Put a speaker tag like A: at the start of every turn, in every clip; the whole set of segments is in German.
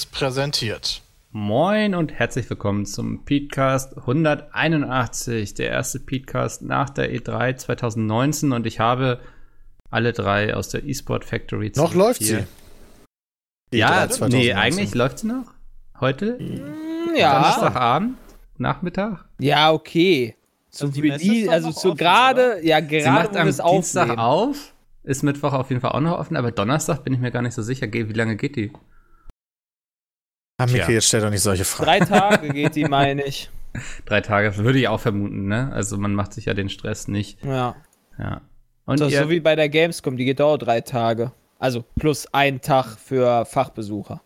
A: Seriös präsentiert.
B: Moin und herzlich willkommen zum Petecast 181, der erste Petecast nach der E3 2019 und ich habe alle drei aus der eSport Factory.
C: Noch läuft sie.
B: Ja, nee, eigentlich läuft sie noch. Heute?
D: Ja.
B: Donnerstagabend? Nachmittag?
D: Ja, okay. So
E: Also die
D: also so
E: offen,
D: gerade, ja, gerade
B: Sie macht am Dienstag
D: aufnehmen.
B: auf. Ist Mittwoch auf jeden Fall auch noch offen, aber Donnerstag bin ich mir gar nicht so sicher. Wie lange geht die?
C: Ah, Miki,
B: Tja.
C: jetzt stell doch nicht solche Fragen.
D: Drei Tage geht die, meine ich.
B: Drei Tage würde ich auch vermuten, ne? Also man macht sich ja den Stress nicht.
D: Ja.
B: Ja. Und
D: Das ist
B: ihr,
D: so wie bei der Gamescom, die geht auch drei Tage. Also plus ein Tag für Fachbesucher.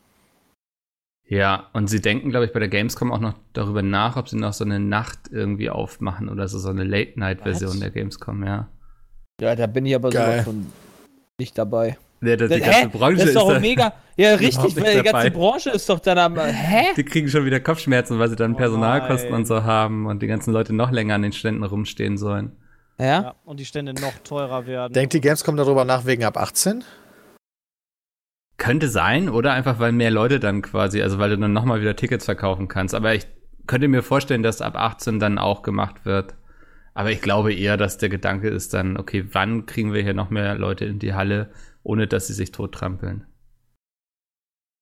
B: ja, und sie denken, glaube ich, bei der Gamescom auch noch darüber nach, ob sie noch so eine Nacht irgendwie aufmachen oder so, so eine Late-Night-Version der Gamescom, ja.
D: Ja, da bin ich aber
C: Geil.
D: sowas von nicht dabei.
B: Das, die
D: Hä?
B: ganze Branche
D: das ist doch
B: da-
D: mega. Ja, richtig, weil die ganze
B: dabei.
D: Branche ist doch dann am. Hä?
B: Die kriegen schon wieder Kopfschmerzen, weil sie dann
E: Oh
B: Personalkosten
E: nein.
B: und so haben und die ganzen Leute noch länger an den Ständen rumstehen sollen.
D: Ja?
E: Ja, und die Stände noch teurer werden.
C: Denkt die Gamescom darüber nach wegen ab 18?
B: Könnte sein, oder einfach, weil mehr Leute dann quasi, also weil du dann nochmal wieder Tickets verkaufen kannst. Aber ich könnte mir vorstellen, dass ab 18 dann auch gemacht wird. Aber ich glaube eher, dass der Gedanke ist dann, okay, wann kriegen wir hier noch mehr Leute in die Halle, ohne dass sie sich tottrampeln?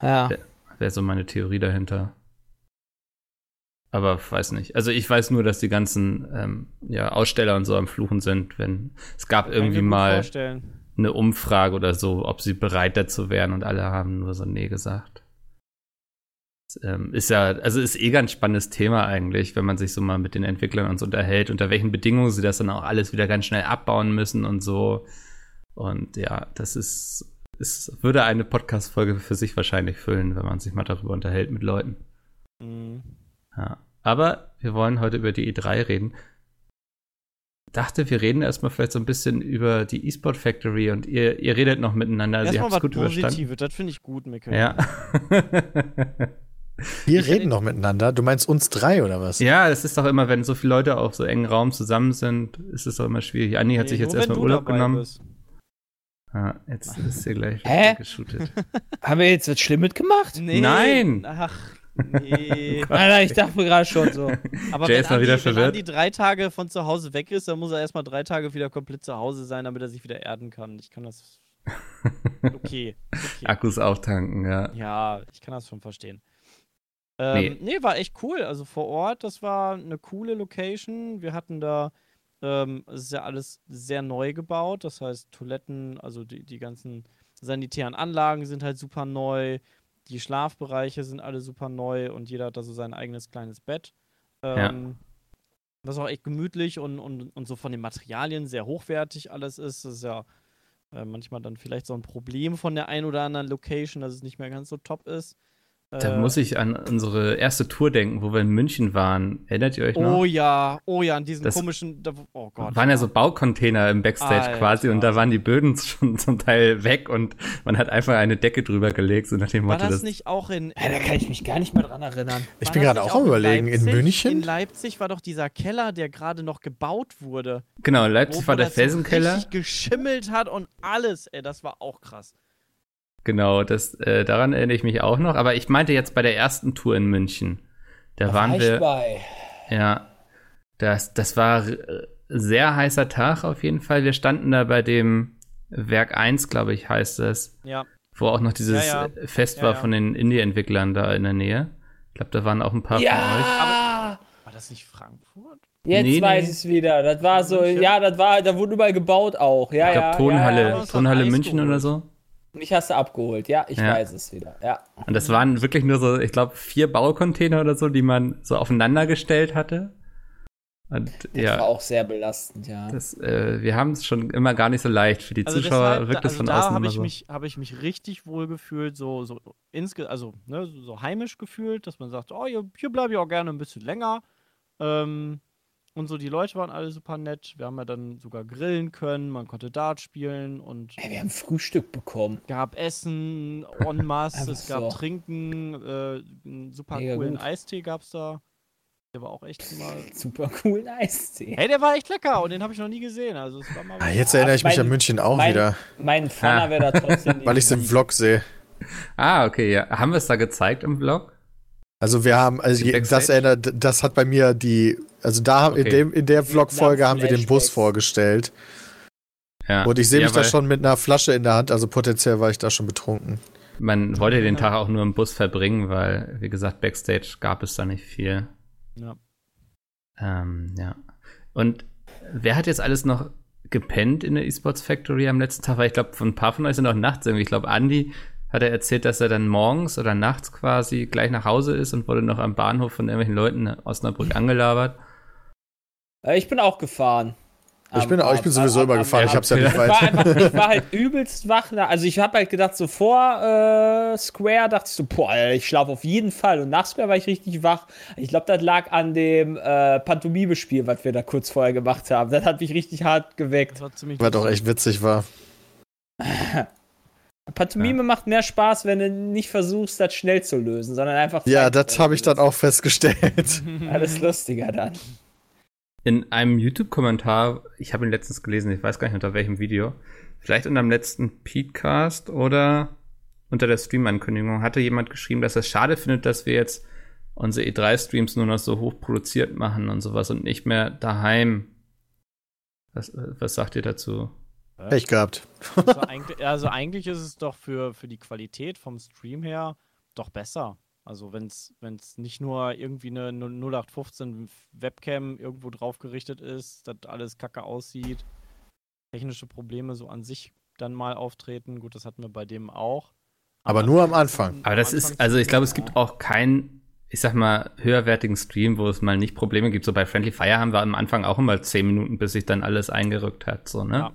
D: Ja.
B: Wäre so meine Theorie dahinter. Aber weiß nicht. Also ich weiß nur, dass die ganzen ähm, ja, Aussteller und so am Fluchen sind, wenn es gab
E: Kann
B: irgendwie mal
E: Vorstellen.
B: eine Umfrage oder so, ob sie bereit dazu wären und alle haben nur so Nee gesagt. Das, ähm, ist ja, also ist eh ganz spannendes Thema eigentlich, wenn man sich so mal mit den Entwicklern und so unterhält, unter welchen Bedingungen sie das dann auch alles wieder ganz schnell abbauen müssen und so. Und ja, das ist, es würde eine Podcast-Folge für sich wahrscheinlich füllen, wenn man sich mal darüber unterhält mit Leuten.
E: Mhm.
B: Ja. Aber wir wollen heute über die E3 reden. Dachte, wir reden erstmal vielleicht so ein bisschen über die eSport Factory und ihr, ihr redet noch miteinander. Also ihr
E: Erstmal
B: habt es
E: was
B: gut überstanden.
E: Positives, das finde ich gut, Mikkel.
B: Ja.
C: Wir reden noch miteinander. Du meinst uns drei oder was?
B: ja, das ist doch immer, wenn so viele Leute auf so engen Raum zusammen sind, ist es doch immer schwierig. Anni hat
E: Nee,
B: sich jetzt erstmal Urlaub genommen.
E: bist.
B: Ja, jetzt ist hier gleich
D: Hä?
B: geshootet.
D: Haben wir jetzt was Schlimmes gemacht?
E: Nee,
B: Nein.
E: Ach, nee.
D: Alter, ich dachte mir gerade schon so.
E: Aber
B: Jay
E: wenn
B: ist mal
E: Andi,
B: wieder
E: wenn
B: verwirrt.
E: Andi drei Tage von zu Hause weg ist, dann muss er erstmal drei Tage wieder komplett zu Hause sein, damit er sich wieder erden kann. Ich kann das. Okay. okay.
B: Akkus auftanken, ja.
E: Ja, ich kann das schon verstehen. Ähm, nee. war echt cool. Also vor Ort, das war eine coole Location. Wir hatten da, ähm, es ist ja alles sehr neu gebaut. Das heißt, Toiletten, also die, die ganzen sanitären Anlagen sind halt super neu. Die Schlafbereiche sind alle super neu und jeder hat da so sein eigenes kleines Bett. Ähm, Was auch echt gemütlich und, und, und so von den Materialien sehr hochwertig alles ist. Das ist ja äh, manchmal dann vielleicht so ein Problem von der einen oder anderen Location, dass es nicht mehr ganz so top ist.
B: Da
E: Äh,
B: muss ich an unsere erste Tour denken, wo wir in München waren. Erinnert ihr euch noch?
E: Oh ja, oh ja, an diesen
B: Das
E: komischen. Da, oh Gott.
B: waren ja so Baucontainer im Backstage
E: Alter.
B: quasi und da waren die Böden schon zum Teil weg und man hat einfach eine Decke drüber gelegt, so nach dem
E: War
B: Motto,
E: das
B: das
E: nicht auch in.
D: Ja, da kann ich mich gar nicht mehr dran erinnern.
C: Ich
E: war
C: bin gerade auch am überlegen. In
E: Leipzig?
C: München?
E: In Leipzig war doch dieser Keller, der gerade noch gebaut wurde.
B: genau, Leipzig
E: wo
B: war der
E: das so
B: Felsenkeller.
E: richtig geschimmelt hat und alles, ey, das war auch krass.
B: Genau, das äh, daran erinnere ich mich auch noch, aber ich meinte jetzt bei der ersten Tour in München. Da, waren
D: war
B: wir
D: bei.
B: ja das das war äh, sehr heißer Tag auf jeden Fall. Wir standen da bei dem Werk 1, glaube ich, heißt es,
E: Ja.
B: wo auch noch dieses
E: Ja, ja.
B: äh, Fest
E: Ja,
B: war
E: ja.
B: von den Indie-Entwicklern da in der Nähe. Ich glaube, da waren auch ein paar von euch.
D: Ja!
E: War das nicht Frankfurt?
D: Jetzt
B: Nee,
D: weiß
B: nee.
D: ich es wieder. Das war so,
E: München?
D: ja, das war, da wurde überall gebaut auch. Ja,
B: Ich glaube,
D: ja,
B: Tonhalle,
D: Ja, ja.
E: hast
B: Tonhalle
E: Eis
B: München oder so.
D: Mich hast du abgeholt, ja, ich
B: Ja.
D: weiß es wieder. Ja.
B: Und das waren wirklich nur so, ich glaube, vier Baucontainer oder so, die man so aufeinander gestellt hatte. Und
D: Das
B: ja,
D: war auch sehr belastend, ja.
B: das, äh, wir haben es schon immer gar nicht so leicht. Für die
E: Also
B: Zuschauer
E: deshalb,
B: wirkt es
E: also
B: von
E: da
B: außen
E: habe
B: immer
E: ich
B: so.
E: mich habe ich mich richtig wohl gefühlt, so so insge also ne, so- so heimisch gefühlt, dass man sagt, oh hier, hier bleibe ich auch gerne ein bisschen länger. Ähm, und so die Leute waren alle super nett. Wir haben ja dann sogar grillen können, man konnte Dart spielen und
D: Ey, wir haben Frühstück bekommen.
E: gab Essen en masse, es gab
D: so.
E: Trinken, äh, einen super
D: Mega
E: coolen
D: gut.
E: Eistee gab's da. Der war auch echt mal.
D: Super coolen Eistee.
E: Hey, der war echt lecker und den habe ich noch nie gesehen. Also es war mal
C: Ah, jetzt erinnere ich mich
D: Mein-
C: an München auch
D: mein-
C: wieder,
D: Mein Pfanner wäre da trotzdem
C: weil ich es im Vlog sehe.
B: Ah, okay, ja. Haben wir es da gezeigt im Vlog?
C: Also wir haben, also das erinnert, das hat bei mir die, also da in
B: Okay.
C: dem in der Vlog-Folge haben wir den Bus vorgestellt
B: Ja.
C: und ich sehe
B: ja,
C: mich da schon mit einer Flasche in der Hand, also potenziell war ich da schon betrunken.
B: Man wollte den Tag auch nur im Bus verbringen, weil, wie gesagt, Backstage gab es da nicht viel.
E: Ja.
B: Ähm, ja. Und wer hat jetzt alles noch gepennt in der Esports Factory am letzten Tag? Weil ich glaube, von ein paar von euch sind auch nachts irgendwie. Ich glaube, Andy hat er erzählt, dass er dann morgens oder nachts quasi gleich nach Hause ist und wurde noch am Bahnhof von irgendwelchen Leuten in Osnabrück angelabert.
D: Äh, Ich bin auch gefahren.
C: Ich
D: Am-
C: bin, auch, ich bin
D: am-
C: sowieso
D: am-
C: immer
D: am-
C: gefahren, ich hab's ja nicht
D: Ich war,
C: weit.
D: einfach, ich war halt übelst wach. na- Also ich habe halt gedacht, so vor äh, Square dachte ich so, boah, ich schlafe auf jeden Fall. Und nach Square war ich richtig wach. Ich glaube, das lag an dem äh, Pantomime-Spiel, was wir da kurz vorher gemacht haben. Das hat mich richtig hart geweckt.
E: Das war ziemlich
C: Was doch echt witzig war.
D: Pantomime macht mehr Spaß, wenn du nicht versuchst, das schnell zu lösen, sondern einfach.
C: Ja, das habe ich dann auch festgestellt.
D: Alles lustiger dann.
B: In einem YouTube-Kommentar, ich habe ihn letztens gelesen, ich weiß gar nicht unter welchem Video, vielleicht unter dem letzten Petecast oder unter der Stream-Ankündigung, hatte jemand geschrieben, dass er es schade findet, dass wir jetzt unsere E3-Streams nur noch so hoch produziert machen und sowas und nicht mehr daheim. Was, was sagt ihr dazu?
C: Pech gehabt.
E: Also eigentlich, also eigentlich ist es doch für, für die Qualität vom Stream her doch besser. Also wenn es nicht nur irgendwie eine 0815 Webcam irgendwo drauf gerichtet ist, dass alles kacke aussieht, technische Probleme so an sich dann mal auftreten. Gut, das hatten wir bei dem auch.
C: Aber nur am Anfang.
B: Aber das ist, also ich glaube, es gibt auch keinen, ich sag mal, höherwertigen Stream, wo es mal nicht Probleme gibt. So bei Friendly Fire haben wir am Anfang auch immer zehn Minuten, bis sich dann alles eingerückt hat, so, ne?
E: Ja.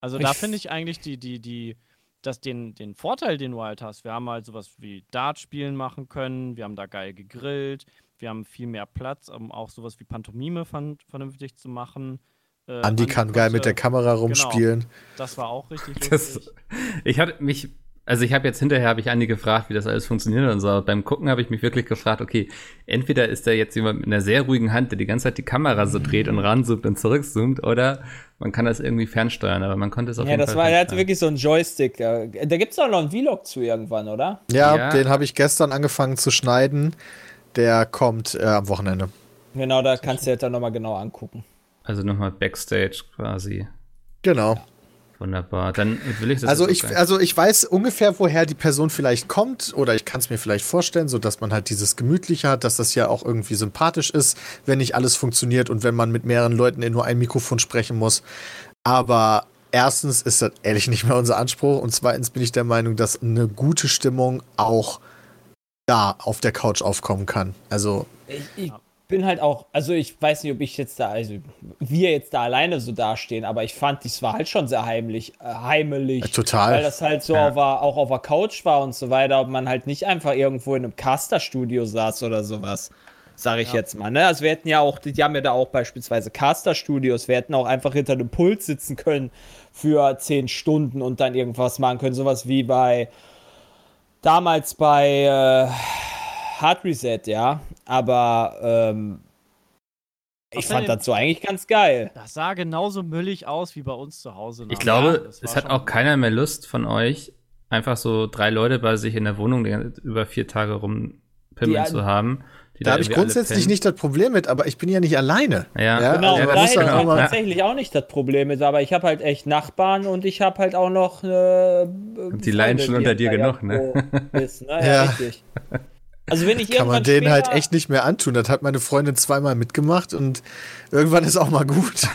E: Also
D: Ich
E: da finde ich eigentlich die, die, die, das den, den Vorteil, den du halt hast. Wir haben halt sowas wie Dart-Spielen machen können, wir haben da geil gegrillt, wir haben viel mehr Platz, um auch sowas wie Pantomime vernünftig zu machen. Äh,
C: Andi kann geil mit der Kamera rumspielen.
E: Das war auch richtig
B: Das,
E: lustig.
B: ich hatte mich, also ich habe jetzt hinterher habe ich Andi gefragt, wie das alles funktioniert und so. Aber beim Gucken habe ich mich wirklich gefragt, okay, entweder ist da jetzt jemand mit einer sehr ruhigen Hand, der die ganze Zeit die Kamera so dreht und ranzoomt und zurückzoomt, oder man kann das irgendwie fernsteuern, aber man konnte es auf
D: Ja,
B: jeden
D: das
B: Fall
D: war, er hatte wirklich so einen Joystick. Da, da gibt es auch noch einen Vlog zu irgendwann, oder?
C: Ja,
B: Ja.
C: den habe ich gestern angefangen zu schneiden. Der kommt äh, am Wochenende.
D: Genau, da kannst du dir dann nochmal genau angucken.
B: Also nochmal Backstage quasi.
C: Genau.
B: Wunderbar. Dann will ich das
C: Also ich, also ich weiß ungefähr, woher die Person vielleicht kommt, oder ich kann es mir vielleicht vorstellen, so dass man halt dieses Gemütliche hat, dass das ja auch irgendwie sympathisch ist, wenn nicht alles funktioniert und wenn man mit mehreren Leuten in nur ein Mikrofon sprechen muss. Aber erstens ist das ehrlich nicht mehr unser Anspruch und zweitens bin ich der Meinung, dass eine gute Stimmung auch da auf der Couch aufkommen kann. Also
D: Ich, ich bin halt auch, also ich weiß nicht, ob ich jetzt da, also wir jetzt da alleine so dastehen, aber ich fand, dies war halt schon sehr heimlich, äh, heimelig.
C: Äh, total.
D: Weil das halt so
B: Ja.
D: auf, der- auch auf der Couch war und so weiter, ob man halt nicht einfach irgendwo in einem Caster-Studio saß oder sowas. Sag ich jetzt mal, ne? Also wir hätten ja auch, die haben ja da auch beispielsweise Caster-Studios, wir hätten auch einfach hinter einem Pult sitzen können für zehn Stunden und dann irgendwas machen können. Sowas wie bei damals bei äh, Hard Reset, ja. Aber ähm, ich
E: Was
D: fand so eigentlich ganz geil.
E: Das sah genauso müllig aus wie bei uns zu Hause.
B: Ich glaube,
E: Das
B: es hat auch keiner mehr Lust von euch, einfach so drei Leute bei sich in der Wohnung über vier Tage rumpimmeln
D: Die-
B: zu haben. die
C: da habe ich grundsätzlich nicht das Problem mit, aber ich bin ja nicht alleine.
B: Ja,
D: Genau,
B: ja,
D: und
B: das
D: da
B: ist
D: hätte ich
B: genau.
D: halt tatsächlich auch nicht das Problem mit, aber ich habe halt echt Nachbarn und ich habe halt auch noch äh,
B: die leiden schon unter dir genug, ne?
D: Ist, ne? Ja,
C: Ja.
D: richtig. Also wenn ich
C: Kann man denen halt echt nicht mehr antun. Das hat meine Freundin zweimal mitgemacht und irgendwann ist auch mal gut.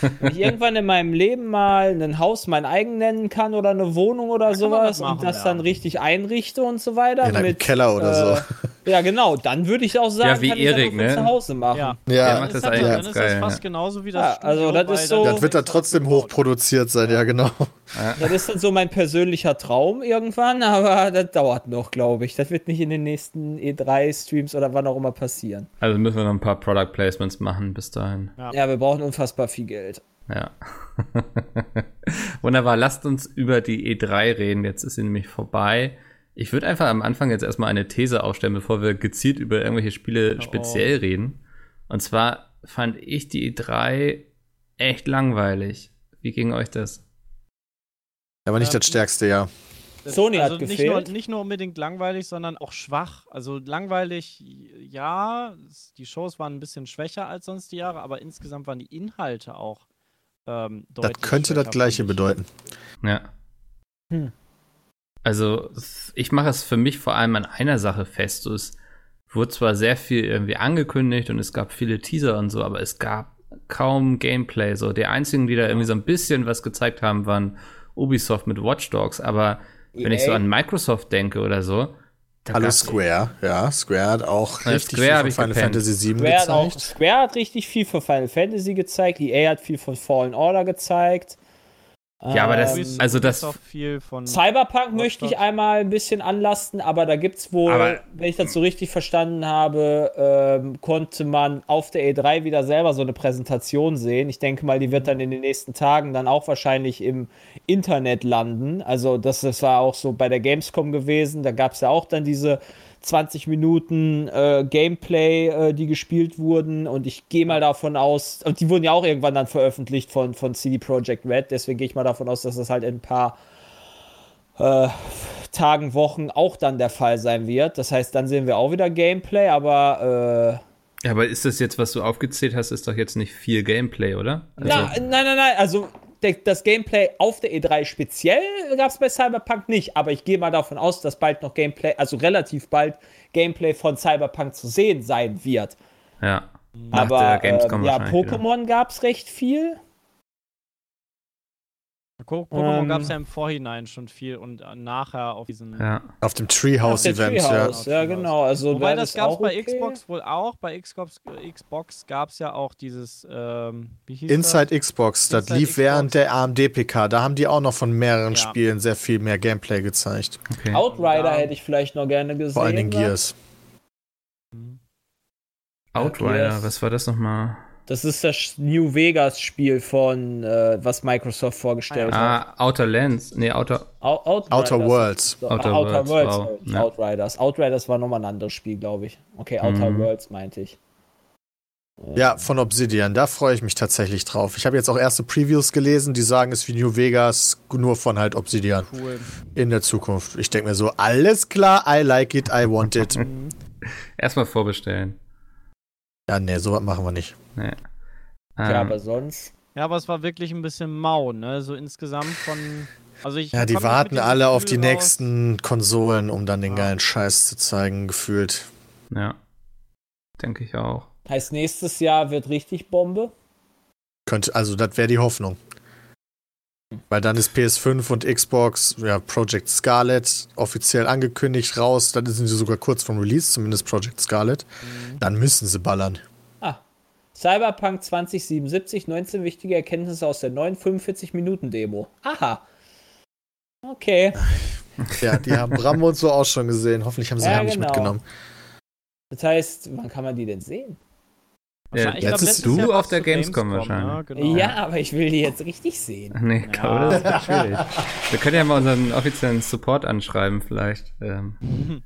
D: Wenn ich irgendwann in meinem Leben mal ein Haus mein eigen nennen kann oder eine Wohnung oder
E: kann man
D: sowas
E: das machen,
D: und das
E: ja.
D: dann richtig einrichte und so weiter.
C: In einem
D: mit,
C: Keller oder
D: äh, Ja, genau. Dann würde ich auch sagen,
B: Ja, wie
D: kann ich das
B: Erik,
D: von
B: ne?
D: zu Hause machen.
E: Ja.
B: Der
C: Ja,
B: macht das
E: Dann
B: eigentlich
E: ist
B: ganz
E: das
B: geil,
E: fast
B: ja.
E: genauso wie das
D: Ja, also
E: Studio
D: das ist so-
E: der-
C: das wird dann trotzdem hochproduziert sein, ja genau.
D: Das ist dann so mein persönlicher Traum irgendwann, aber das dauert noch, glaube ich. Das wird nicht in den nächsten E3-Streams oder wann auch immer passieren.
B: Also müssen wir noch ein paar Product Placements machen bis dahin.
E: Ja.
D: Ja, wir brauchen unfassbar viel Geld.
B: Ja. Wunderbar, lasst uns über die E3 reden. Jetzt ist sie nämlich vorbei. Ich würde einfach am Anfang jetzt erstmal eine These aufstellen, bevor wir gezielt über irgendwelche Spiele
E: Oh.
B: speziell reden. Und zwar fand ich die E3 echt langweilig. Wie ging euch das?
C: Aber nicht
E: Ähm,
C: das Stärkste, ja.
D: Sony
E: also
D: hat
E: nicht
D: gefehlt.
E: nur, nicht nur unbedingt langweilig, sondern auch schwach. Also langweilig, ja, die Shows waren ein bisschen schwächer als sonst die Jahre, aber insgesamt waren die Inhalte auch ähm,
C: Das
E: deutlich
C: könnte das Gleiche bedeuten.
B: Ja.
D: Hm.
B: Also, ich mache es für mich vor allem an einer Sache fest. So, Es wurde zwar sehr viel irgendwie angekündigt und es gab viele Teaser und so, aber es gab kaum Gameplay. So, die einzigen, die da irgendwie so ein bisschen was gezeigt haben, waren Ubisoft mit Watch Dogs. Aber wenn ich so
D: EA.
B: an Microsoft denke oder so,
C: Hallo Square, ja. Square hat auch
B: Ja,
C: richtig
B: Square
C: viel von Final
B: gepennt.
C: Fantasy VII
D: Square hat, auch,
C: gezeigt.
D: Square hat richtig viel für Final Fantasy gezeigt, EA hat viel von Fallen Order gezeigt.
B: Ja, aber das-
D: Ähm,
B: also das-
E: Ubisoft viel von
D: Cyberpunk möchte ich einmal ein bisschen anlasten, aber da gibt's wohl,
B: Aber-
D: wenn ich das so richtig verstanden habe, ähm, konnte man auf der E3 wieder selber so eine Präsentation sehen. Ich denke mal, die wird dann in den nächsten Tagen dann auch wahrscheinlich im Internet landen. Also das, das war auch so bei der Gamescom gewesen. Da gab's ja auch dann diese 20 Minuten äh, Gameplay, äh, die gespielt wurden. Und ich gehe mal davon aus, und die wurden ja auch irgendwann dann veröffentlicht von, von CD Projekt Red. Deswegen gehe ich mal davon aus, dass das halt in ein paar äh, Tagen, Wochen auch dann der Fall sein wird. Das heißt, dann sehen wir auch wieder Gameplay, aber äh,
B: Ja, aber ist das jetzt, was du aufgezählt hast, ist doch jetzt nicht viel Gameplay, oder? Also,
D: na, nein, nein, nein, also das Gameplay auf der E3 speziell gab es bei Cyberpunk nicht, aber ich gehe mal davon aus, dass bald noch Gameplay, also relativ bald Gameplay von Cyberpunk zu sehen sein wird.
B: ja. Nach
D: aber ähm, ja. Pokémon gab es recht viel.
E: Po- Pokémon
D: Ähm,
E: gab es ja im Vorhinein schon viel und äh, nachher auf diesen.
B: Ja.
C: Auf dem Treehouse-Event, ja.
D: Treehouse, ja. genau. Also
E: Wobei
D: das
E: das gab es bei
D: okay.
E: Xbox wohl auch. Bei Xbox, äh, Xbox gab es ja auch dieses, ähm, wie hieß
C: Inside Xbox, das
E: Inside
C: lief
E: Xbox.
C: während der AMD-PK. Da haben die auch noch von mehreren
E: Ja.
C: Spielen sehr viel mehr Gameplay gezeigt.
B: Okay.
D: Outrider
E: Ja.
D: hätte ich vielleicht noch gerne gesehen.
C: Vor allen Dingen
D: ne?
C: Gears.
B: Outrider,
D: Gears.
B: was war das nochmal?
D: Das ist das New Vegas Spiel von, äh, was Microsoft vorgestellt hat.
B: Ah, Outer Lands. Nee, Outer.
D: Out Outriders.
C: Outer Worlds.
D: So,
B: Outer
D: Outer,
B: Worlds,
D: Worlds,
B: wow.
D: nicht
B: Ja.
D: Outriders. Outriders war nochmal ein anderes Spiel, glaube ich. Okay, Outer
B: Mhm.
D: Worlds meinte ich.
C: Ja, von Obsidian. Da freue ich mich tatsächlich drauf. Ich habe jetzt auch erste Previews gelesen, die sagen, es ist wie New Vegas, nur von halt Obsidian
E: Cool.
C: in der Zukunft. Ich denke mir so, alles klar, I like it, I want it.
B: Erstmal vorbestellen.
C: ja, nee, sowas machen wir nicht.
B: Nee.
D: Ja,
B: Ähm,
D: aber sonst.
E: Ja, aber es war wirklich ein bisschen mau, ne? So insgesamt von. Also ich
C: Ja, die warten alle auf die
E: raus.
C: nächsten Konsolen, um dann den
E: Ja.
C: geilen Scheiß zu zeigen, gefühlt.
B: ja. Denke ich auch.
D: Heißt, nächstes Jahr wird richtig Bombe.
C: Könnte, also das wäre die Hoffnung. Weil dann ist PS5 und Xbox, ja, Project Scarlet offiziell angekündigt raus. Dann sind sie sogar kurz vom Release, zumindest Project Scarlet. Dann müssen sie ballern.
D: Cyberpunk 2077, 19 wichtige Erkenntnisse aus der neuen 45-Minuten-Demo. Aha. Okay.
C: Ja, die haben Brambo und so auch schon gesehen. Hoffentlich haben sie
D: Ja,
C: ja, nicht
D: genau.
C: mitgenommen.
D: Das heißt, wann kann man die denn sehen?
B: Ja,
E: ich glaub,
C: letztes
B: du auf der
E: zu
B: Gamescom wahrscheinlich.
E: Ne? Genau.
D: Ja, aber ich will die jetzt richtig sehen.
B: Nee,
E: Ja.
B: glaube, das ist schwierig. Wir können ja mal unseren offiziellen Support anschreiben, vielleicht. Ähm,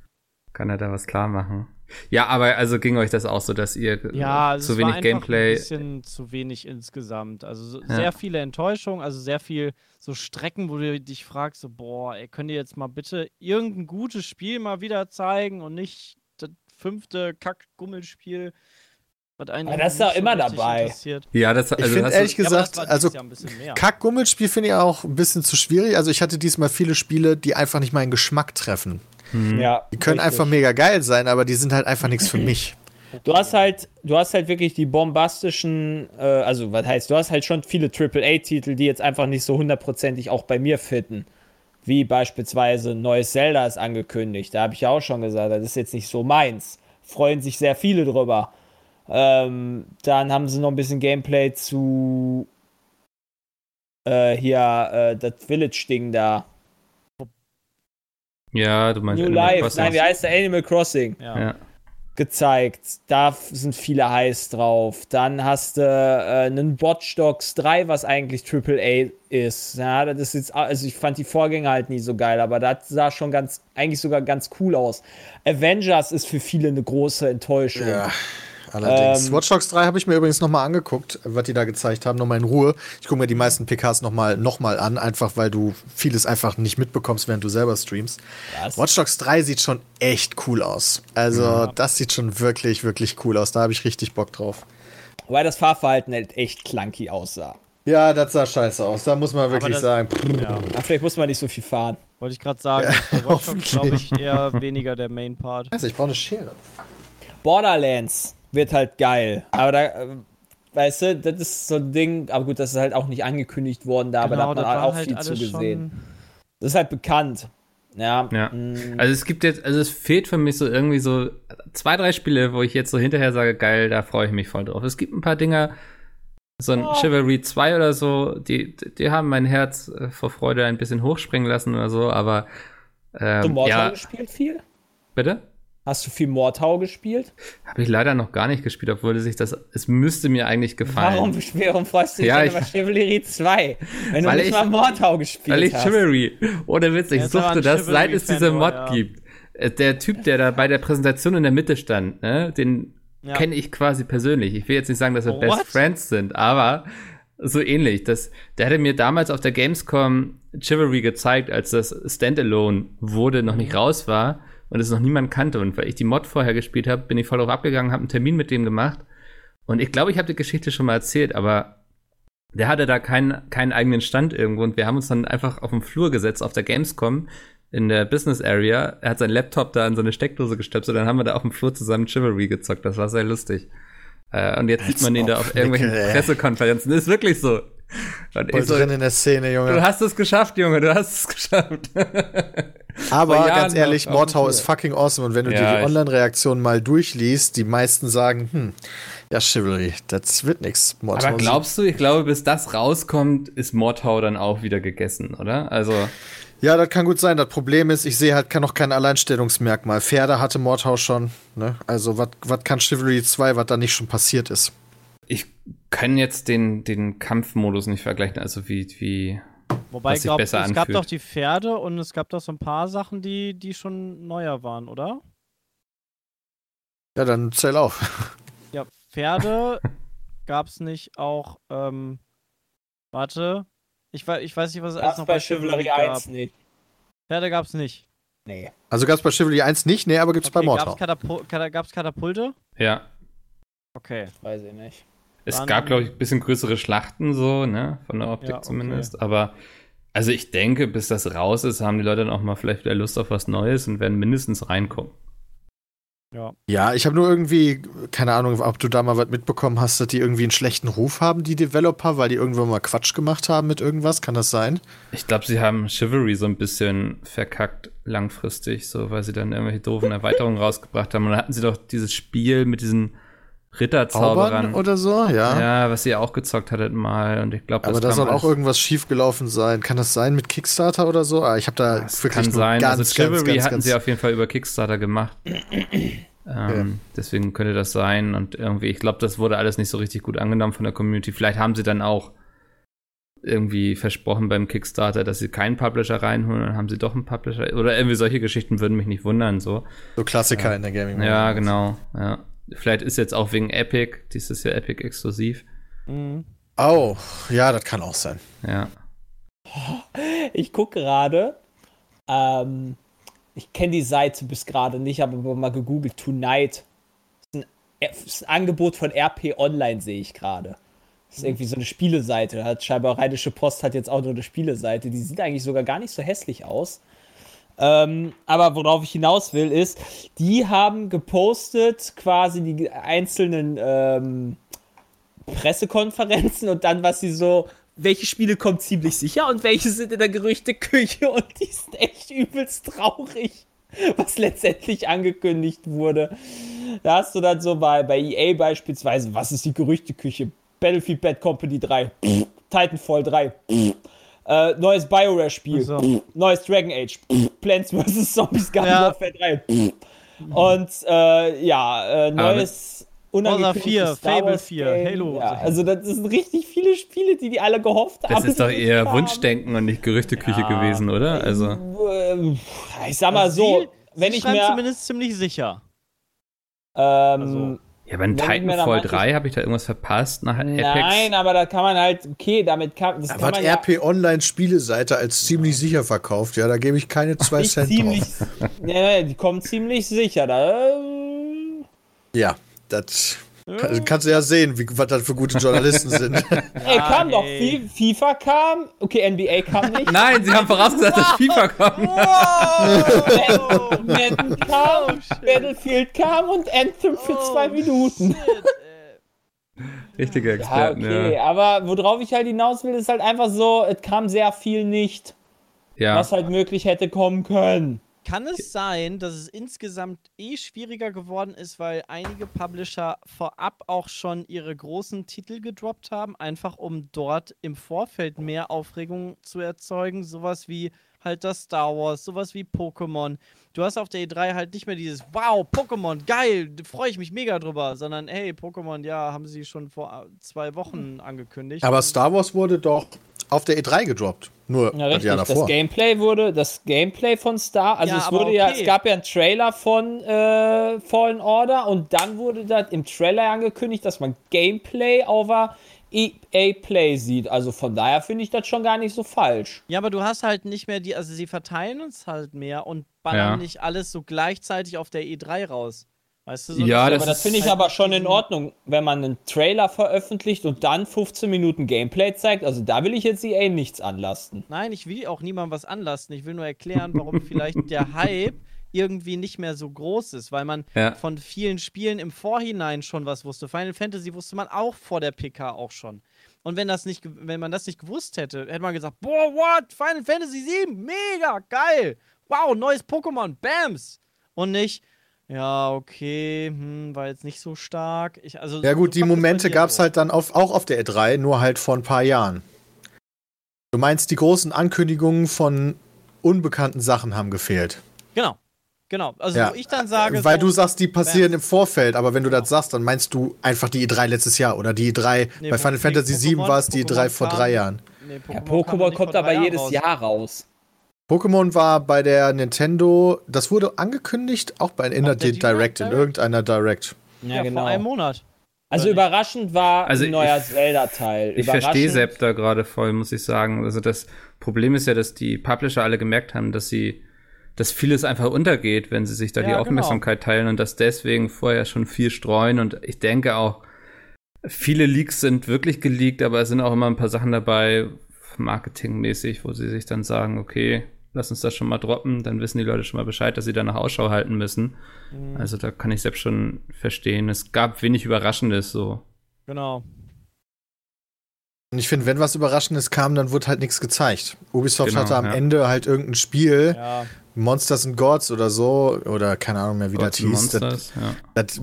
B: kann er da was klar machen. Ja, aber also ging euch das auch so, dass ihr
E: Ja, also
B: zu
E: es
B: wenig Gameplay.
E: ein bisschen zu wenig insgesamt. Also so,
B: Ja.
E: sehr viele Enttäuschungen, also sehr viel so Strecken, wo du dich fragst, so, boah, ey, könnt ihr jetzt mal bitte irgendein gutes Spiel mal wieder zeigen und nicht das fünfte Kack-Gummelspiel, was einen
D: Aber das ist doch immer dabei.
E: interessiert.
B: Ja, das
C: Ich
B: also
C: finde
B: hast du-
C: ehrlich
E: Ja, das
C: gesagt,
E: war
C: also. Kack-Gummelspiel finde ich auch ein bisschen zu schwierig. Also ich hatte diesmal viele Spiele, die einfach nicht meinen Geschmack treffen.
B: Hm.
D: Ja.
C: Die können
D: richtig.
C: einfach mega geil sein, aber die sind halt einfach nichts für mich.
D: Du hast halt, du hast halt wirklich die bombastischen, äh, also was heißt, du hast halt schon viele AAA-Titel, die jetzt einfach nicht so hundertprozentig auch bei mir fitten. Wie beispielsweise neues Zelda ist angekündigt. Da habe ich ja auch schon gesagt, das ist jetzt nicht so meins. Freuen sich sehr viele drüber. Ähm, dann haben sie noch ein bisschen Gameplay zu äh, hier äh, das Village-Ding da.
B: Ja, du meinst
D: New
B: Animal
D: Life,
B: Crossing.
D: nein, wie heißt der? Animal Crossing.
E: Ja.
B: Ja.
D: gezeigt. Da sind viele heiß drauf. Dann hast du äh, einen Watch Dogs 3, was eigentlich AAA ist. Ja, das ist jetzt, also ich fand die Vorgänger halt nie so geil, aber das sah schon ganz, eigentlich sogar ganz cool aus. Avengers ist für viele eine große Enttäuschung.
C: Ja. Allerdings.
D: Ähm,
C: Watch Dogs 3 habe ich mir übrigens nochmal angeguckt, was die da gezeigt haben, nochmal in Ruhe. Ich gucke mir die meisten PKs nochmal noch mal an, einfach weil du vieles einfach nicht mitbekommst, während du selber streamst.
D: Was?
C: Watch Dogs 3 sieht schon echt cool aus. Also, das sieht schon wirklich, wirklich cool aus. Da habe ich richtig Bock drauf.
D: Wobei das Fahrverhalten halt echt clunky aussah.
C: Ja, das sah scheiße aus. Da muss man wirklich
E: das-
C: sagen.
E: Ja,
D: Aber vielleicht muss man nicht so viel fahren.
E: wollte ich gerade sagen.
C: Ja,
E: Ja, Watch Dogs, glaube ich, eher weniger der Main Part.
C: Scheiße, ich brauche eine Schere.
D: Borderlands wird halt geil. Aber da, äh, weißt du, das ist so ein Ding, aber gut, das ist halt auch nicht angekündigt worden da, aber da hat man
E: Genau, das war
D: auch
E: halt
D: viel zu gesehen. Das ist halt bekannt. Ja.
B: Ja.
D: mm,
B: Also es gibt jetzt, also es fehlt für mich so irgendwie so zwei, drei Spiele, wo ich jetzt so hinterher sage, geil, da freue ich mich voll drauf. Es gibt ein paar Dinger, so ein
D: Oh.
B: Chivalry 2 oder so, die, die haben mein Herz äh, vor Freude ein bisschen hochspringen lassen oder so, aber
D: Hast du
B: ähm,
D: Mordhau
B: ja,
D: gespielt viel?
B: bitte?
D: Hast du viel Mordhau gespielt?
B: Habe ich leider noch gar nicht gespielt, obwohl sich das, es müsste mir eigentlich gefallen.
D: Warum, warum freust du dich
B: Ja,
D: denn
B: ich-
D: über Chivalry 2? Wenn du
B: Weil
D: nicht
B: ich-
D: mal Mordhau gespielt
B: Weil ich
D: hast.
B: Chivalry, ohne Witz, ich
E: aber
B: suchte das, seit es diese Mod
E: ja.
B: gibt. Äh, Der Typ, der da bei der Präsentation in der Mitte stand, ne, den
E: Ja.
B: kenne ich quasi persönlich. Ich will jetzt nicht sagen, dass wir
E: Oh,
B: Best
E: what?
B: Friends sind, aber so ähnlich. Das, der hatte mir damals auf der Gamescom Chivalry gezeigt, als das Standalone wurde, noch
E: Mhm.
B: nicht raus war und es noch niemand kannte. Und weil ich die Mod vorher gespielt habe, bin ich voll drauf abgegangen, habe einen Termin mit dem gemacht. Und ich glaube, ich habe die Geschichte schon mal erzählt, aber der hatte da keinen, keinen eigenen Stand irgendwo und wir haben uns dann einfach auf den Flur gesetzt auf der Gamescom in der Business Area. Er hat seinen Laptop da in so eine Steckdose gestöpselt, dann haben wir da auf dem Flur zusammen Chivalry gezockt. Das war sehr lustig. Äh, und jetzt
C: Als
B: sieht man ihn da auf irgendwelchen. Pressekonferenzen. ist wirklich so. Und
C: Voll
B: so,
C: drin in der Szene,
B: du
C: Junge.
B: hast es geschafft, Junge, du hast es geschafft.
C: Aber
B: Jahren
C: ganz ehrlich, Mordhau ist fucking awesome. Und wenn du
B: Ja,
C: dir die Online-Reaktionen mal durchliest, die meisten sagen, hm, ja, Chivalry, das wird nix. Mordhau
B: Aber glaubst du, ich glaube, bis das rauskommt, ist Mordhau dann auch wieder gegessen, oder? Also,
C: Ja, das kann gut sein. Das Problem ist, ich sehe halt noch kein Alleinstellungsmerkmal. Pferde hatte Mordhau schon. Ne? Also, was kann Chivalry 2, was da nicht schon passiert ist?
B: Ich kann jetzt den, den Kampfmodus nicht vergleichen, also wie, wie,
E: Wobei,
B: was
E: glaube,
B: besser
E: es gab
B: anfühlt.
E: doch die Pferde und es gab doch so ein paar Sachen, die, die schon neuer waren, oder?
C: Ja, dann zähl auf.
E: Ja, Pferde gab es nicht auch, ähm, warte, ich, wei- ich weiß nicht, was es alles
D: Gab's
E: noch
D: bei Chivalry 1 nicht.
E: Pferde gab es nicht.
D: Nee.
C: Also gab es bei Chivalry 1 nicht, nee, aber gibt's bei
E: Okay,
C: Mordhau.
E: gab's, Katapu Kata gab's Katapulte?
B: ja.
E: Okay.
D: Weiß ich nicht.
B: Es gab, glaube ich, ein bisschen größere Schlachten so, ne? Von der Optik
E: Ja, okay.
B: zumindest. Aber also ich denke, bis das raus ist, haben die Leute dann auch mal vielleicht wieder Lust auf was Neues und werden mindestens reingucken.
E: Ja.
C: Ja, ich habe nur irgendwie, keine Ahnung, ob du da mal was mitbekommen hast, dass die irgendwie einen schlechten Ruf haben, die Developer, weil die irgendwann mal Quatsch gemacht haben mit irgendwas. Kann das sein?
B: Ich glaube, sie haben Chivalry so ein bisschen verkackt langfristig, so weil sie dann irgendwelche doofen Erweiterungen rausgebracht haben. Und dann hatten sie doch dieses Spiel mit diesen Ritterzauberern.
C: Oder so? Ja.
B: Ja, was ihr auch gezockt hattet mal. Und ich glaube, das
C: aber da soll auch irgendwas schiefgelaufen sein. Kann das sein mit Kickstarter oder so? Ah, ich habe da
B: Das
C: wirklich
B: kann sein.
C: ganz,
B: also Chivalry
C: ganz, ganz,
B: hatten
C: ganz,
B: sie auf jeden Fall über Kickstarter gemacht. ähm, Deswegen könnte das sein. Und irgendwie, ich glaube, das wurde alles nicht so richtig gut angenommen von der Community. Vielleicht haben sie dann auch irgendwie versprochen beim Kickstarter, dass sie keinen Publisher reinholen, dann haben sie doch einen Publisher. Oder irgendwie solche Geschichten würden mich nicht wundern. So.
C: so Klassiker in der Gaming.
B: Ja, genau. Ja. Vielleicht ist jetzt auch wegen Epic, dieses Jahr Epic exklusiv.
E: Mhm.
C: Oh, ja, das kann auch sein.
B: Ja.
D: Ich gucke gerade. Ähm, ich kenne die Seite bis gerade nicht, habe aber mal gegoogelt. Tonight. Das ist, ein, das ist ein Angebot von RP Online, sehe ich gerade. Das ist irgendwie so eine Spieleseite. Hat scheinbar Rheinische Post hat jetzt auch nur eine Spieleseite. Die sieht eigentlich sogar gar nicht so hässlich aus. Ähm, aber worauf ich hinaus will, ist, die haben gepostet quasi die einzelnen ähm, Pressekonferenzen und dann, was sie so, welche Spiele kommen ziemlich sicher und welche sind in der Gerüchteküche und die sind echt übelst traurig, was letztendlich angekündigt wurde. Da hast du dann so bei, bei EA beispielsweise, was ist die Gerüchteküche? Battlefield Bad Company 3, pff, Titanfall 3, pff, äh, neues Bioware-Spiel,
E: So.
D: neues Dragon Age, Plants vs. Zombies Garden
E: Ja.
D: Warfare 3 pff, und äh, ja, äh, neues unangekündigtes
E: 4,
D: Star
E: Fable
D: Wars
E: 4,
D: Game.
E: Halo.
D: Ja, also das sind richtig viele Spiele, die die alle gehofft haben.
B: Das ist doch eher. Wunschdenken und nicht Gerüchteküche
E: Ja.
B: gewesen, oder? Also.
D: Ich sag mal
E: Also
D: so,
E: sie,
D: wenn ich mir
E: zumindest ziemlich sicher.
D: ähm,
E: Also-
B: Ja, bei Titanfall 3 habe ich da irgendwas verpasst nach
D: Nein, Apex. aber da kann man halt, okay, damit kann.
C: Das da kann RP ja Online Spieleseite als ziemlich sicher verkauft, ja, da gebe ich keine zwei Cent
D: ziemlich, drauf. Ja, die kommen ziemlich sicher. Da, äh,
C: ja, das kann, kannst du ja sehen, wie, was das für gute Journalisten sind.
D: Ey, kam doch. FIFA kam. Okay, NBA kam nicht.
B: Nein, sie haben vorausgesagt, dass FIFA kam.
D: Wow. Madden kam, oh, Battlefield kam und Anthem für oh, zwei Minuten.
B: Richtige Experten,
D: ja, okay. Ja. Aber worauf ich halt hinaus will, ist halt einfach so, es kam sehr viel nicht. Ja. Was halt möglich hätte kommen können.
E: Kann es sein, dass es insgesamt eh schwieriger geworden ist, weil einige Publisher vorab auch schon ihre großen Titel gedroppt haben, einfach um dort im Vorfeld mehr Aufregung zu erzeugen? Sowas wie halt das Star Wars, sowas wie Pokémon. Du hast auf der E3 halt nicht mehr dieses Wow, Pokémon, geil, freue ich mich mega drüber, sondern hey, Pokémon, ja, haben sie schon vor zwei Wochen angekündigt.
C: Aber Star Wars wurde doch auf der E3 gedroppt. Nur
D: ja, richtig. Jahr davor. Das Gameplay wurde, das Gameplay von Star, also ja, es wurde okay. ja, es gab ja einen Trailer von äh, Fallen Order und dann wurde das im Trailer angekündigt, dass man Gameplay der EA Play sieht. Also von daher finde ich das schon gar nicht so falsch.
E: Ja, aber du hast halt nicht mehr die, also sie verteilen uns halt mehr und ballern ja. nicht alles so gleichzeitig auf der E3 raus. Weißt du, so
D: ja, das, aber das finde ich halt aber schon in Ordnung, wenn man einen Trailer veröffentlicht und dann 15 Minuten Gameplay zeigt. Also da will ich jetzt EA nichts anlasten.
E: Nein, ich will auch niemandem was anlasten. Ich will nur erklären, warum vielleicht der Hype irgendwie nicht mehr so groß ist, weil man ja. von vielen Spielen im Vorhinein schon was wusste. Final Fantasy wusste man auch vor der PK auch schon. Und wenn das nicht, wenn man das nicht gewusst hätte, hätte man gesagt, boah, what? Final Fantasy 7, mega, geil. Wow, neues Pokémon, Bams. Und nicht, ja, okay, hm, war jetzt nicht so stark. Ich, also,
C: ja, gut,
E: so
C: die Momente gab es halt dann auf, auch auf der E3, nur halt vor ein paar Jahren. Du meinst, die großen Ankündigungen von unbekannten Sachen haben gefehlt.
E: Genau. Genau. Also, ja. wo ich dann sage.
C: Weil so, du sagst, die passieren im Vorfeld, aber wenn du das sagst, dann meinst du einfach die E3 letztes Jahr oder die E3. Nee, bei Final Fantasy VII war es die E3 vor drei Jahren.
D: Nee, Pokémon, ja, Pokémon kommt aber jedes raus. Jahr raus.
C: Pokémon war bei der Nintendo, das wurde angekündigt, auch bei einer Direct, Direct, in irgendeiner Direct.
E: Ja, ja genau. vor einem Monat.
D: Also überraschend war also ein neuer Zelda-Teil.
B: Ich verstehe Sepp da gerade voll, muss ich sagen. Also das Problem ist ja, dass die Publisher alle gemerkt haben, dass sie, dass vieles einfach untergeht, wenn sie sich da ja, die genau. Aufmerksamkeit genau. teilen und dass deswegen vorher schon viel streuen. Und ich denke auch, viele Leaks sind wirklich geleakt, aber es sind auch immer ein paar Sachen dabei, marketingmäßig, wo sie sich dann sagen, okay, lass uns das schon mal droppen, dann wissen die Leute schon mal Bescheid, dass sie danach Ausschau halten müssen. Mhm. Also da kann ich selbst schon verstehen. Es gab wenig Überraschendes so.
E: Genau.
C: Und ich finde, wenn was Überraschendes kam, dann wurde halt nichts gezeigt. Ubisoft genau, hatte am ja. Ende halt irgendein Spiel, ja. Monsters and Gods oder so, oder keine Ahnung mehr, wie Gods das hieß. Monsters, das, ja. das,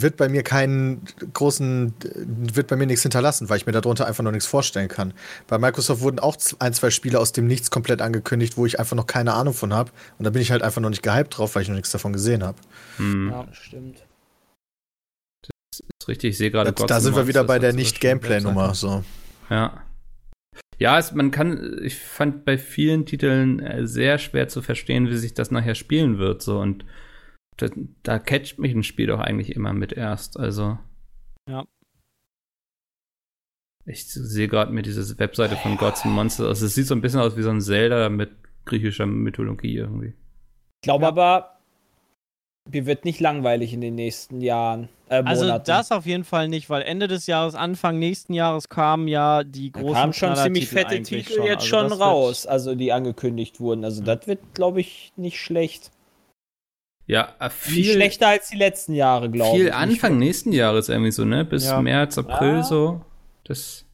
C: wird bei mir keinen großen, wird bei mir nichts hinterlassen, weil ich mir darunter einfach noch nichts vorstellen kann. Bei Microsoft wurden auch ein, zwei Spiele aus dem Nichts komplett angekündigt, wo ich einfach noch keine Ahnung von habe. Und da bin ich halt einfach noch nicht gehypt drauf, weil ich noch nichts davon gesehen habe.
D: Hm. Ja, stimmt.
B: Das ist richtig, ich sehe gerade
C: Da, da sind wir wieder bei der Nicht-Gameplay-Nummer, so.
B: Ja. Ja, es, man kann, ich fand bei vielen Titeln äh, sehr schwer zu verstehen, wie sich das nachher spielen wird, so und da, da catcht mich ein Spiel doch eigentlich immer mit erst, also.
E: Ja.
B: Ich sehe gerade mir diese Webseite von Gods and Monsters, also es sieht so ein bisschen aus wie so ein Zelda mit griechischer Mythologie irgendwie.
D: Ich glaube ja. aber, mir wird nicht langweilig in den nächsten Jahren.
E: Äh, also das auf jeden Fall nicht, weil Ende des Jahres, Anfang nächsten Jahres kamen ja die großen. Da kamen
D: schon ziemlich fette Titel schon. jetzt also schon raus, also die angekündigt wurden. Also das wird, glaube ich, nicht schlecht.
B: Ja, äh, viel
D: nicht schlechter als die letzten Jahre, glaube ich.
B: Viel Anfang nächsten Jahres irgendwie so, ne? Bis ja. März, April ah. so. Das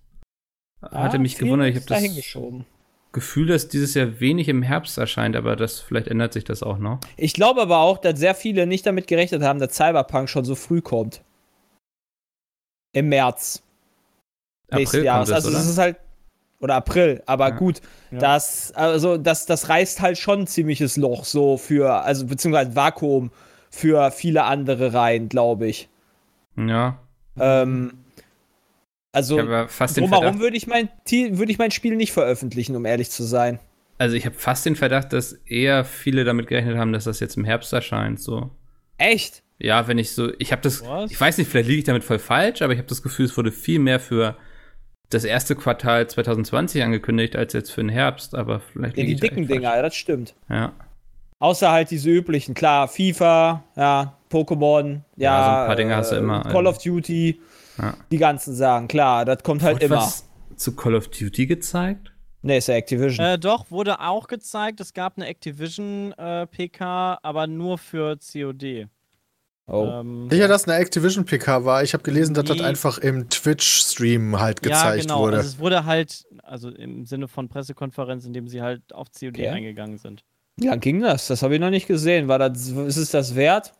B: hatte mich gewundert. Ich habe das
D: hingeschoben.
B: Gefühl, dass dieses Jahr wenig im Herbst erscheint, aber das vielleicht ändert sich das auch noch.
D: Ich glaube aber auch, dass sehr viele nicht damit gerechnet haben, dass Cyberpunk schon so früh kommt. Im März.
B: April Jahres.
D: also
B: es
D: ist halt oder April, aber ja. gut, ja. das also das das reißt halt schon ein ziemliches Loch so für also beziehungsweise Vakuum für viele andere rein, glaube ich.
B: Ja.
D: Ähm, also, warum würde ich, mein, würd ich mein Spiel nicht veröffentlichen, um ehrlich zu sein?
B: Also, ich habe fast den Verdacht, dass eher viele damit gerechnet haben, dass das jetzt im Herbst erscheint, so.
D: Echt?
B: Ja, wenn ich so, ich habe das,
E: Was?
B: ich weiß nicht, vielleicht liege ich damit voll falsch, aber ich habe das Gefühl, es wurde viel mehr für das erste Quartal 2020 angekündigt als jetzt für den Herbst, aber vielleicht
D: Ja, die dicken Dinger,
B: falsch.
D: ja, das stimmt.
B: Ja.
D: Außer halt diese üblichen, klar, FIFA, ja, Pokémon, ja,
B: Ja, so ein paar Dinge hast du
D: äh,
B: immer,
D: Call
B: also.
D: of Duty,
B: Ja.
D: die ganzen Sachen, klar, das kommt halt
B: Wurde
D: immer.
B: was zu Call of Duty gezeigt?
D: Ne, ist ja Activision.
E: Äh, doch, wurde auch gezeigt. Es gab eine Activision-PK, aber nur für COD.
D: oh.
E: Ähm,
C: Sicher, dass eine Activision-PK war. Ich habe gelesen, dass das
E: Nee.
C: einfach im Twitch-Stream halt
E: ja,
C: gezeigt
E: genau.
C: wurde.
E: Also es wurde halt, also im Sinne von Pressekonferenz, indem sie halt auf COD
D: Okay.
E: eingegangen sind.
D: Wie lang ging das? Das habe ich noch nicht gesehen. War das, ist es das wert?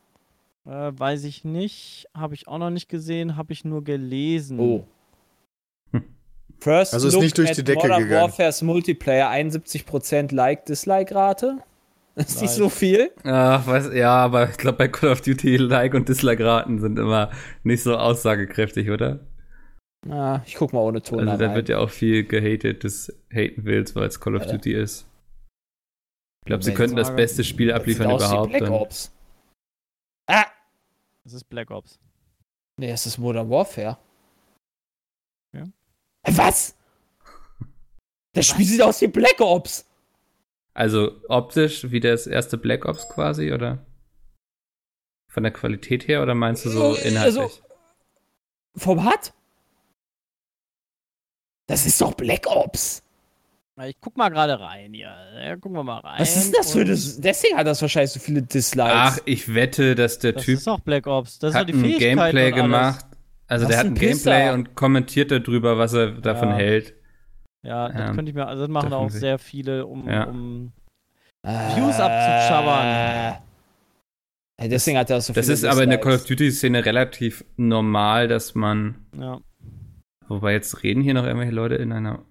E: Äh, weiß ich nicht. Habe ich auch noch nicht gesehen. Habe ich nur gelesen.
D: Oh. First
C: Also ist nicht durch die Decke
D: Modern
C: gegangen.
D: Warfare's Multiplayer 71% Like-Dislike-Rate. Ist nicht so viel.
B: Ach, weiß, ja, aber ich glaube, bei Call of Duty Like- und Dislike-Raten sind immer nicht so aussagekräftig, oder?
D: Ah, ich guck mal ohne Ton
B: Also
D: da rein.
B: wird ja auch viel gehatet des Haten Wills, weil es Call of
D: Ja.
B: Duty ist. Ich glaube, sie könnten das beste Spiel
D: Das
B: abliefern überhaupt.
D: Black Ops. Ah!
E: Es ist Black Ops.
D: Nee, es ist Modern Warfare.
E: Ja.
D: Was? Das Spiel sieht aus wie Black Ops.
B: Also optisch wie das erste Black Ops quasi, oder? Von der Qualität her, oder meinst du so
D: Äh,
B: inhaltlich?
D: also- Vom Hat? Das ist doch Black Ops.
E: Ich guck mal gerade rein hier. Ja, gucken wir mal rein.
D: Was ist das für das? Deswegen hat das wahrscheinlich so viele Dislikes.
B: Ach, ich wette, dass der
E: Das
B: Typ
E: ist auch Black Ops. Das ist
B: hat
E: die
B: ein Gameplay gemacht. Also
D: Was
B: der hat
D: ein
B: ein Gameplay
D: Pisser.
B: und kommentiert darüber, was er davon
E: Ja.
B: hält.
E: Ja, das
B: Ähm,
E: könnte ich mir, also das machen auch sehr viele, um,
B: Ja.
E: um
D: Views
E: abzuschabbern.
D: Äh, deswegen hat er so
B: Das
D: viele
B: ist aber in der Call of
D: Dislikes.
B: Duty-Szene relativ normal, dass man
E: ja.
B: Wobei jetzt reden hier noch irgendwelche Leute in einer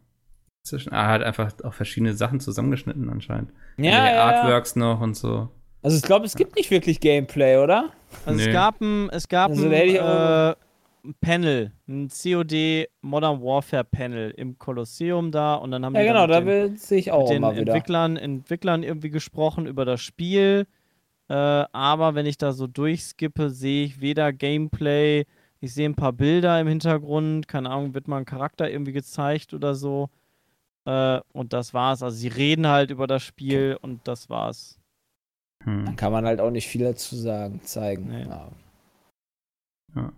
B: zwischen. Ah, hat einfach auch verschiedene Sachen zusammengeschnitten anscheinend.
D: Ja, ja, ja.
B: Artworks noch und so.
D: Also ich glaube, es gibt nicht wirklich Gameplay, oder?
E: Also
B: Nee.
E: es gab ein, es gab
D: Also
E: ein, äh, ein Panel, ein COD Modern Warfare Panel im Kolosseum da und dann haben
D: Ja,
E: die
D: genau, da
E: den,
D: sehe ich auch
E: mit den. Entwicklern, Entwicklern irgendwie gesprochen über das Spiel. Äh, aber wenn ich da so durchskippe, sehe ich weder Gameplay, ich sehe ein paar Bilder im Hintergrund, keine Ahnung, wird mal ein Charakter irgendwie gezeigt oder so. Äh, und das war's. Also sie reden halt über das Spiel und das war's.
B: Hm.
D: Dann kann man halt auch nicht viel dazu sagen, zeigen.
E: Nee.
D: Ja.
B: Ja.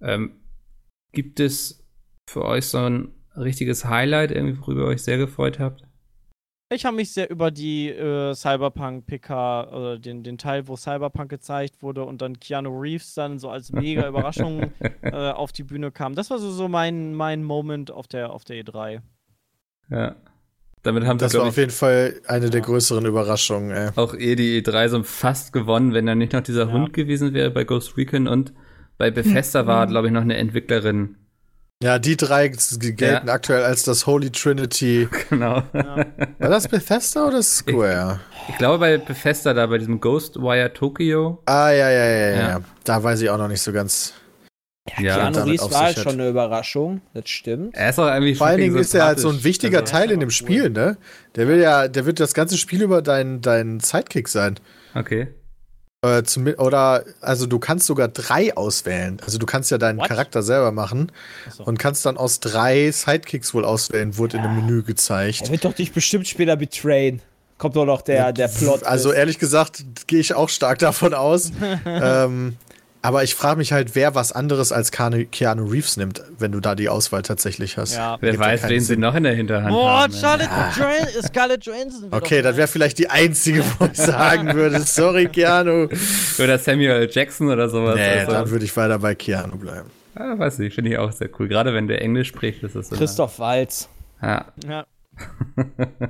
B: Ähm, gibt es für euch so ein richtiges Highlight, irgendwie, worüber ihr euch sehr gefreut habt?
E: Ich habe mich sehr über die äh, Cyberpunk PK oder den, den Teil, wo Cyberpunk gezeigt wurde und dann Keanu Reeves dann so als mega Überraschung äh, auf die Bühne kam. Das war so, so mein, mein Moment auf der, auf der E E3.
B: Ja. Damit haben sie,
C: Das war
B: glaube
C: auf
B: ich,
C: jeden Fall eine der
E: Ja.
C: größeren Überraschungen, ey.
B: auch eh die E3 so fast gewonnen, wenn da nicht noch dieser
E: Ja.
B: Hund gewesen wäre bei Ghost Recon und bei Bethesda war, glaube ich, noch eine Entwicklerin.
C: Ja, die drei gelten aktuell als das Holy Trinity.
B: genau.
E: Ja.
C: War das Bethesda oder Square?
B: Ich glaube bei Bethesda da, bei diesem Ghostwire Tokyo.
C: Ah, ja, ja, ja, ja,
B: Ja.
C: ja. Da weiß ich auch noch nicht so ganz.
B: Ja,
D: Keanu
C: damit
D: Reeves war halt
C: hat.
D: schon eine Überraschung, das stimmt.
B: Er ist auch irgendwie
C: Vor allen Dingen ist er halt so ein wichtiger
B: Also,
C: Teil in dem
E: cool.
C: Spiel, ne? Der will ja, der wird das ganze Spiel über deinen dein Sidekick sein.
B: Okay.
C: Äh, zum, oder, also du kannst sogar drei auswählen. Also du kannst ja deinen
E: What?
C: Charakter selber machen
E: Achso.
C: und kannst dann aus drei Sidekicks wohl auswählen, wurde in dem Menü gezeigt.
D: Er wird doch dich bestimmt später betrayen. Kommt doch noch der, der Plot.
C: Also ehrlich gesagt gehe ich auch stark davon aus. ähm, aber ich frage mich halt, wer was anderes als Keanu Reeves nimmt, wenn du da die Auswahl tatsächlich hast.
E: Ja.
B: Wer
C: Gibt ja
B: weiß, wen sie
C: Sinn.
B: noch in der Hinterhand
E: Boah,
B: haben.
E: Scarlett, Johansson- Scarlett Johansson.
C: Okay, das wäre vielleicht die einzige, wo ich sagen würde, sorry Keanu.
B: Oder Samuel Jackson oder sowas.
C: Nee,
B: also,
C: dann würde ich weiter bei Keanu bleiben.
B: ah, weiß nicht, finde ich auch sehr cool. Gerade wenn der Englisch spricht, ist das so.
D: Christoph Walz.
B: Ja.
E: Ja.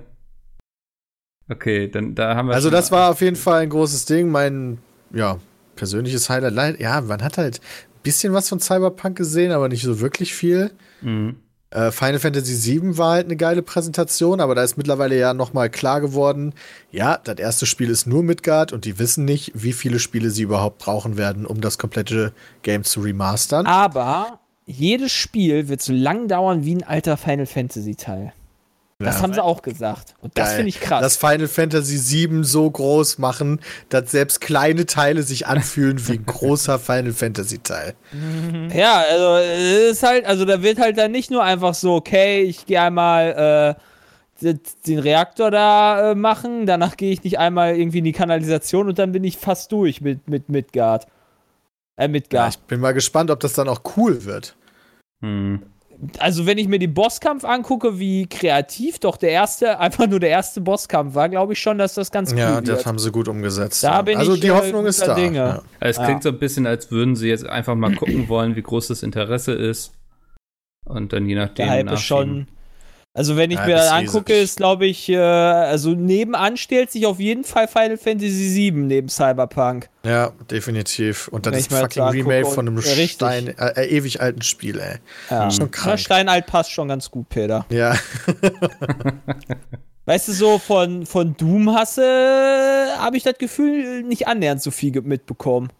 B: okay, dann da haben wir.
C: Also das
B: mal-
C: war auf jeden Fall ein großes Ding. Mein, ja, persönliches Highlight. Ja, man hat halt ein bisschen was von Cyberpunk gesehen, aber nicht so wirklich viel.
B: Mhm.
C: Äh, Final Fantasy VII war halt eine geile Präsentation, aber da ist mittlerweile ja nochmal klar geworden, ja, das erste Spiel ist nur Midgard und die wissen nicht, wie viele Spiele sie überhaupt brauchen werden, um das komplette Game zu remastern.
D: Aber jedes Spiel wird so lang dauern wie ein alter Final Fantasy Teil. Das
C: Ja.
D: haben sie auch gesagt. Und das finde ich krass.
C: Das Final Fantasy VII so groß machen, dass selbst kleine Teile sich anfühlen wie ein großer Final Fantasy Teil.
D: Ja, also es ist halt, also da wird halt dann nicht nur einfach so, okay, ich gehe einmal äh, den Reaktor da äh, machen, danach gehe ich nicht einmal irgendwie in die Kanalisation und dann bin ich fast durch mit, mit Midgard. Äh,
C: Ja,
D: Midgard.
C: ich bin mal gespannt, ob das dann auch cool wird.
B: Hm.
D: Also wenn ich mir den Bosskampf angucke, wie kreativ doch der erste, einfach nur der erste Bosskampf war, glaube ich schon, dass das ganz cool
C: Ja,
D: wird.
C: das haben sie gut umgesetzt.
D: Da
C: ja.
D: bin
C: also
D: ich,
C: die
D: äh,
C: Hoffnung ist da.
D: Dinge.
C: Ja.
B: Es
D: Ja.
B: klingt so ein bisschen, als würden sie jetzt einfach mal gucken wollen, wie groß das Interesse ist. Und dann je nachdem.
D: Der Hype ist schon. Also wenn ich
C: Ja,
D: mir
C: das ist
D: angucke, ist glaube ich, äh, also nebenan stellt sich auf jeden Fall Final Fantasy VII neben Cyberpunk.
C: ja, definitiv. Und
D: ich
C: ist ein fucking Remake von einem
D: richtig.
C: Stein, äh, äh, ewig alten Spiel, ey.
D: Ja.
C: Schon krank.
D: Steinalt passt schon ganz gut, Peter.
C: Ja,
D: Weißt du, so von, von Doom hasse habe ich das Gefühl, nicht annähernd so viel mitbekommen.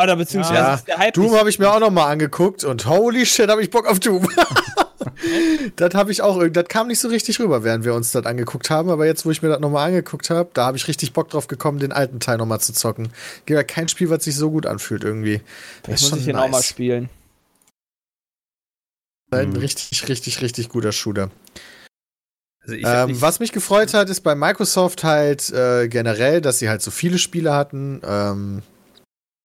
D: Oder beziehungsweise
C: Ja,
D: ist der Hype
C: Doom habe ich mir auch noch mal angeguckt und holy shit, habe ich Bock auf Doom. das habe ich auch, das kam nicht so richtig rüber, während wir uns das angeguckt haben, aber jetzt, wo ich mir das noch mal angeguckt habe, da habe ich richtig Bock drauf gekommen, den alten Teil noch mal zu zocken. Gibt ja kein Spiel, was sich so gut anfühlt irgendwie. Das
D: Vielleicht muss ich den auch mal spielen.
C: Ein
B: Mhm.
C: richtig, richtig, richtig guter Shooter.
B: Also
C: Ähm, was mich gefreut hat, ist bei Microsoft halt äh, generell, dass sie halt so viele Spiele hatten. Ähm,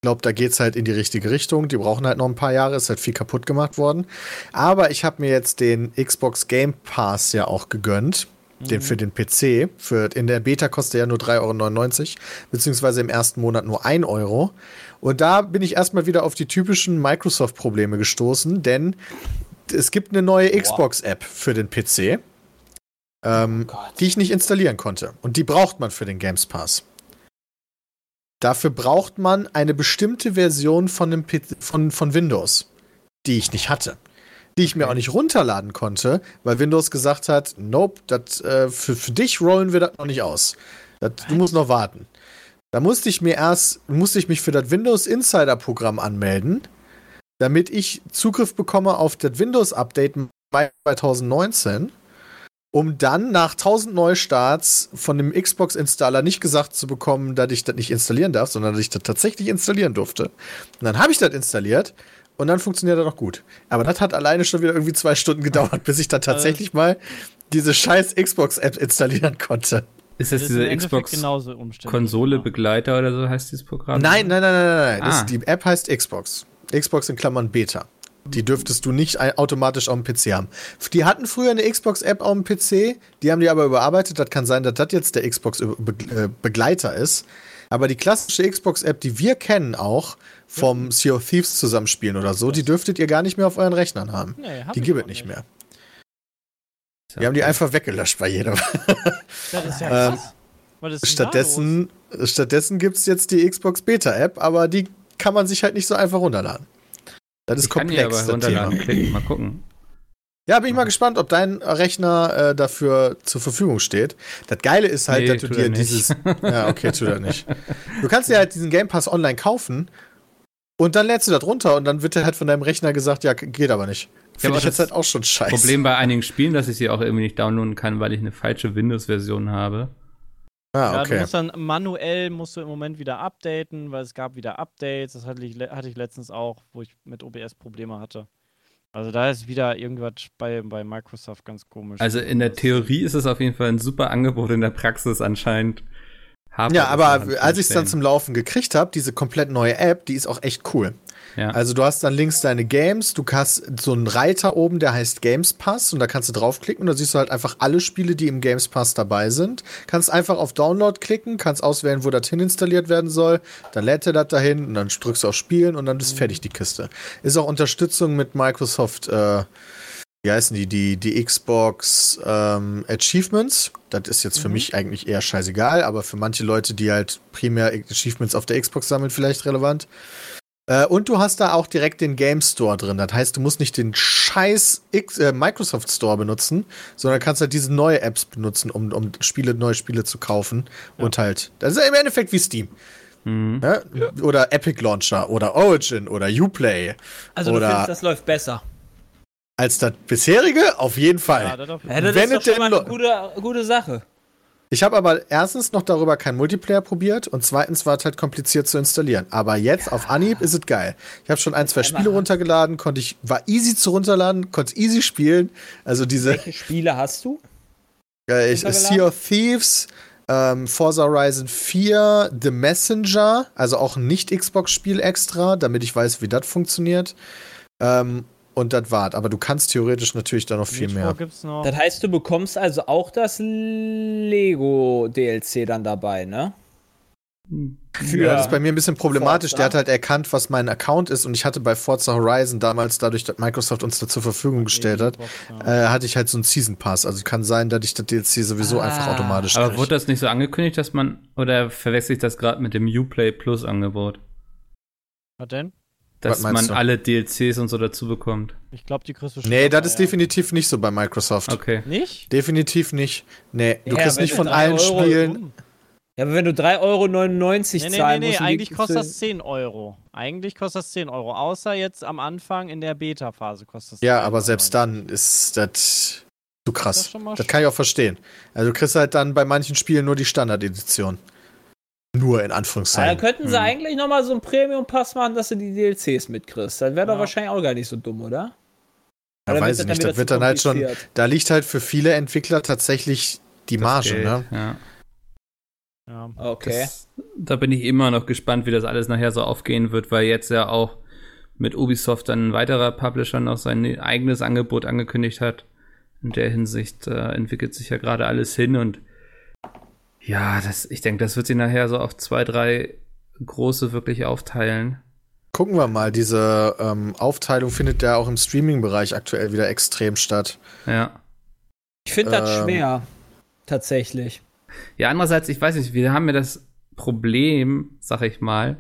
C: glaube, da geht's halt in die richtige Richtung. Die brauchen halt noch ein paar Jahre, ist halt viel kaputt gemacht worden. Aber ich habe mir jetzt den Xbox Game Pass ja auch gegönnt. Den für den PC. Für, in der Beta kostet er ja nur 3,99 Euro, beziehungsweise im ersten Monat nur 1 Euro. Und da bin ich erstmal wieder auf die typischen Microsoft-Probleme gestoßen, denn es gibt eine neue Xbox-App für den PC ähm,
D: Oh
C: die ich nicht installieren konnte. Und die braucht man für den Games Pass. Dafür braucht man eine bestimmte Version von, dem P von, von Windows, die ich nicht hatte. Die ich mir auch nicht runterladen konnte, weil Windows gesagt hat, nope, das, äh, für, für dich rollen wir das noch nicht aus. Das, du musst noch warten. Da musste ich mir erst, musste ich mich für das Windows Insider Programm anmelden, damit ich Zugriff bekomme auf das Windows Update Mai 2019 um dann nach 1000 Neustarts von dem Xbox-Installer nicht gesagt zu bekommen, dass ich das nicht installieren darf, sondern dass ich das tatsächlich installieren durfte. Und dann habe ich das installiert und dann funktioniert das auch gut. Aber das hat alleine schon wieder irgendwie zwei Stunden gedauert, bis ich dann tatsächlich mal diese scheiß Xbox-App installieren konnte.
B: ist das
E: im
B: diese
E: Endeffekt
B: Xbox
E: genauso umständlich.
B: Konsole
E: Ja.
B: Begleiter oder so heißt dieses Programm?
C: Nein, nein, nein, nein, nein. nein.
B: Ah.
C: Das, die App heißt Xbox. Xbox in Klammern Beta. Die dürftest du nicht automatisch auf dem PC haben. Die hatten früher eine Xbox-App auf dem PC, die haben die aber überarbeitet. Das kann sein, dass das jetzt der Xbox-Begleiter ist. Aber die klassische Xbox-App, die wir kennen auch vom Sea of Thieves zusammenspielen oder so, die dürftet ihr gar nicht mehr auf euren Rechnern haben.
E: Nee, hab
C: Die gibt es nicht mehr. Die haben die einfach weggelöscht bei jedem.
E: Das ist ja
C: Ähm,
E: krass. Was ist
C: Stattdessen, stattdessen gibt es jetzt die Xbox Beta-App, aber die kann man sich halt nicht so einfach runterladen. Das ist
B: Ich kann
C: komplex,
B: aber
C: das Thema.
B: mal gucken.
C: Ja, bin ich mal gespannt, ob dein Rechner äh, dafür zur Verfügung steht. Das Geile ist halt,
B: Nee,
C: dass du dir
B: nicht.
C: dieses. Ja, okay, tut er nicht. Du kannst dir halt diesen Game Pass online kaufen und dann lädst du das runter und dann wird dir halt von deinem Rechner gesagt, ja, geht aber nicht. Finde
B: aber
C: ich jetzt halt auch schon scheiße.
B: Problem bei einigen Spielen, dass ich sie auch irgendwie nicht downloaden kann, weil ich eine falsche Windows-Version habe.
C: Ah,
E: Ja, du
C: okay.
E: musst dann manuell musst du im Moment wieder updaten, weil es gab wieder Updates. Das hatte ich, hatte ich letztens auch, wo ich mit OBS Probleme hatte. Also da ist wieder irgendwas bei, bei Microsoft ganz komisch.
B: Also in der Theorie ist es auf jeden Fall ein super Angebot, in der Praxis anscheinend. Hapert
C: Ja, aber als ich es dann zum Laufen gekriegt habe, diese komplett neue App, die ist auch echt cool.
B: Ja.
C: Also du hast dann links deine Games, du hast so einen Reiter oben, der heißt Games Pass und da kannst du draufklicken und da siehst du halt einfach alle Spiele, die im Games Pass dabei sind. Kannst einfach auf Download klicken, kannst auswählen, wo das hin installiert werden soll, dann lädt er das dahin und dann drückst du auf Spielen und dann ist fertig die Kiste. Ist auch Unterstützung mit Microsoft, äh, wie heißen die, die, die Xbox ähm, Achievements. Das ist jetzt für mich eigentlich eher scheißegal, aber für manche Leute, die halt primär Achievements auf der Xbox sammeln, vielleicht relevant. Äh, und du hast da auch direkt den Game Store drin. Das heißt, du musst nicht den scheiß X, äh, Microsoft Store benutzen, sondern kannst halt diese neue Apps benutzen, um, um Spiele, neue Spiele zu kaufen. Und halt, das ist im Endeffekt wie Steam.
B: Mhm.
C: Ja? Oder Epic Launcher oder Origin oder Uplay.
D: Also du
C: Oder-
D: findest, das läuft besser.
C: Als das bisherige, auf jeden Fall.
E: Ja, das auf jeden
D: Ja, das ist doch schon mal eine gute, gute Sache.
C: Ich habe aber erstens noch darüber kein Multiplayer probiert und zweitens war es halt kompliziert zu installieren. Aber jetzt auf Anhieb ist es geil. Ich habe schon ein, zwei Spiele runtergeladen, konnte ich, war easy zu runterladen, konnte easy spielen. Also diese
D: Welche Spiele hast du?
C: äh, ich? Sea of Thieves, ähm, Forza Horizon 4, The Messenger, also auch ein Nicht-Xbox-Spiel extra, damit ich weiß, wie das funktioniert. Ähm, und das war's. Aber du kannst theoretisch natürlich da noch viel
E: Metro
C: mehr.
E: gibt's noch.
D: Das heißt, du bekommst also auch das Lego-DLC dann dabei, ne? Für
C: Ja, das ist bei mir ein bisschen problematisch.
D: Forza.
C: Der hat halt erkannt, was mein Account ist und ich hatte bei Forza Horizon damals, dadurch, dass Microsoft uns da zur Verfügung gestellt hat, äh, hatte ich halt so einen Season Pass. Also kann sein, dass ich das DLC sowieso
D: Ah.
C: einfach automatisch
B: Aber
C: krieg.
B: wurde das nicht so angekündigt, dass man, oder verwechsel ich das gerade mit dem Uplay Plus Angebot?
E: Was denn?
B: Dass man
C: du?
B: alle DLCs und so dazu bekommt.
E: Ich glaube, die kriegst du
C: Nee, das ist
E: ja.
C: definitiv nicht so bei Microsoft.
B: Okay.
E: Nicht?
C: Definitiv nicht. Nee, du
D: Ja,
C: kriegst nicht von allen
D: Euro-
C: Spielen.
D: Ja, aber wenn du 3,99 Euro
E: Nee, nee, nee,
D: zahlen
E: nee,
D: musst, um
E: eigentlich kostet das 10 Euro. Eigentlich kostet das 10 Euro. Außer jetzt am Anfang in der Beta-Phase kostet das
C: Ja,
E: 10
C: aber
E: Euro.
C: selbst dann ist das zu
E: Das
C: krass.
E: schon mal
C: Das kann ich auch verstehen. Also du kriegst halt dann bei manchen Spielen nur die Standard-Edition. Nur in
D: Ja, dann
C: Anführungszeichen.
D: könnten sie
B: Hm.
D: eigentlich nochmal so einen Premium-Pass machen, dass du die DLCs mitkriegst. Das wäre doch
E: Ja.
D: wahrscheinlich auch gar nicht so dumm, oder?
C: Ja,
D: Oder
C: weiß ich nicht. Das wird dann halt schon. Da liegt halt für viele Entwickler tatsächlich die
B: Das
C: Marge,
B: Geld,
C: ne?
B: Ja.
E: Ja.
D: Okay.
B: Das, da bin ich immer noch gespannt, wie das alles nachher so aufgehen wird, weil jetzt ja auch mit Ubisoft dann ein weiterer Publisher noch sein eigenes Angebot angekündigt hat. In der Hinsicht äh, entwickelt sich ja gerade alles hin und ja, das, ich denke, das wird sich nachher so auf zwei, drei große wirklich aufteilen.
C: Gucken wir mal, diese ähm, Aufteilung findet ja auch im Streaming-Bereich aktuell wieder extrem statt.
B: Ja.
D: Ich finde das
C: Ähm.
D: schwer. Tatsächlich.
B: Ja, andererseits, ich weiß nicht, wir haben ja das Problem, sag ich mal,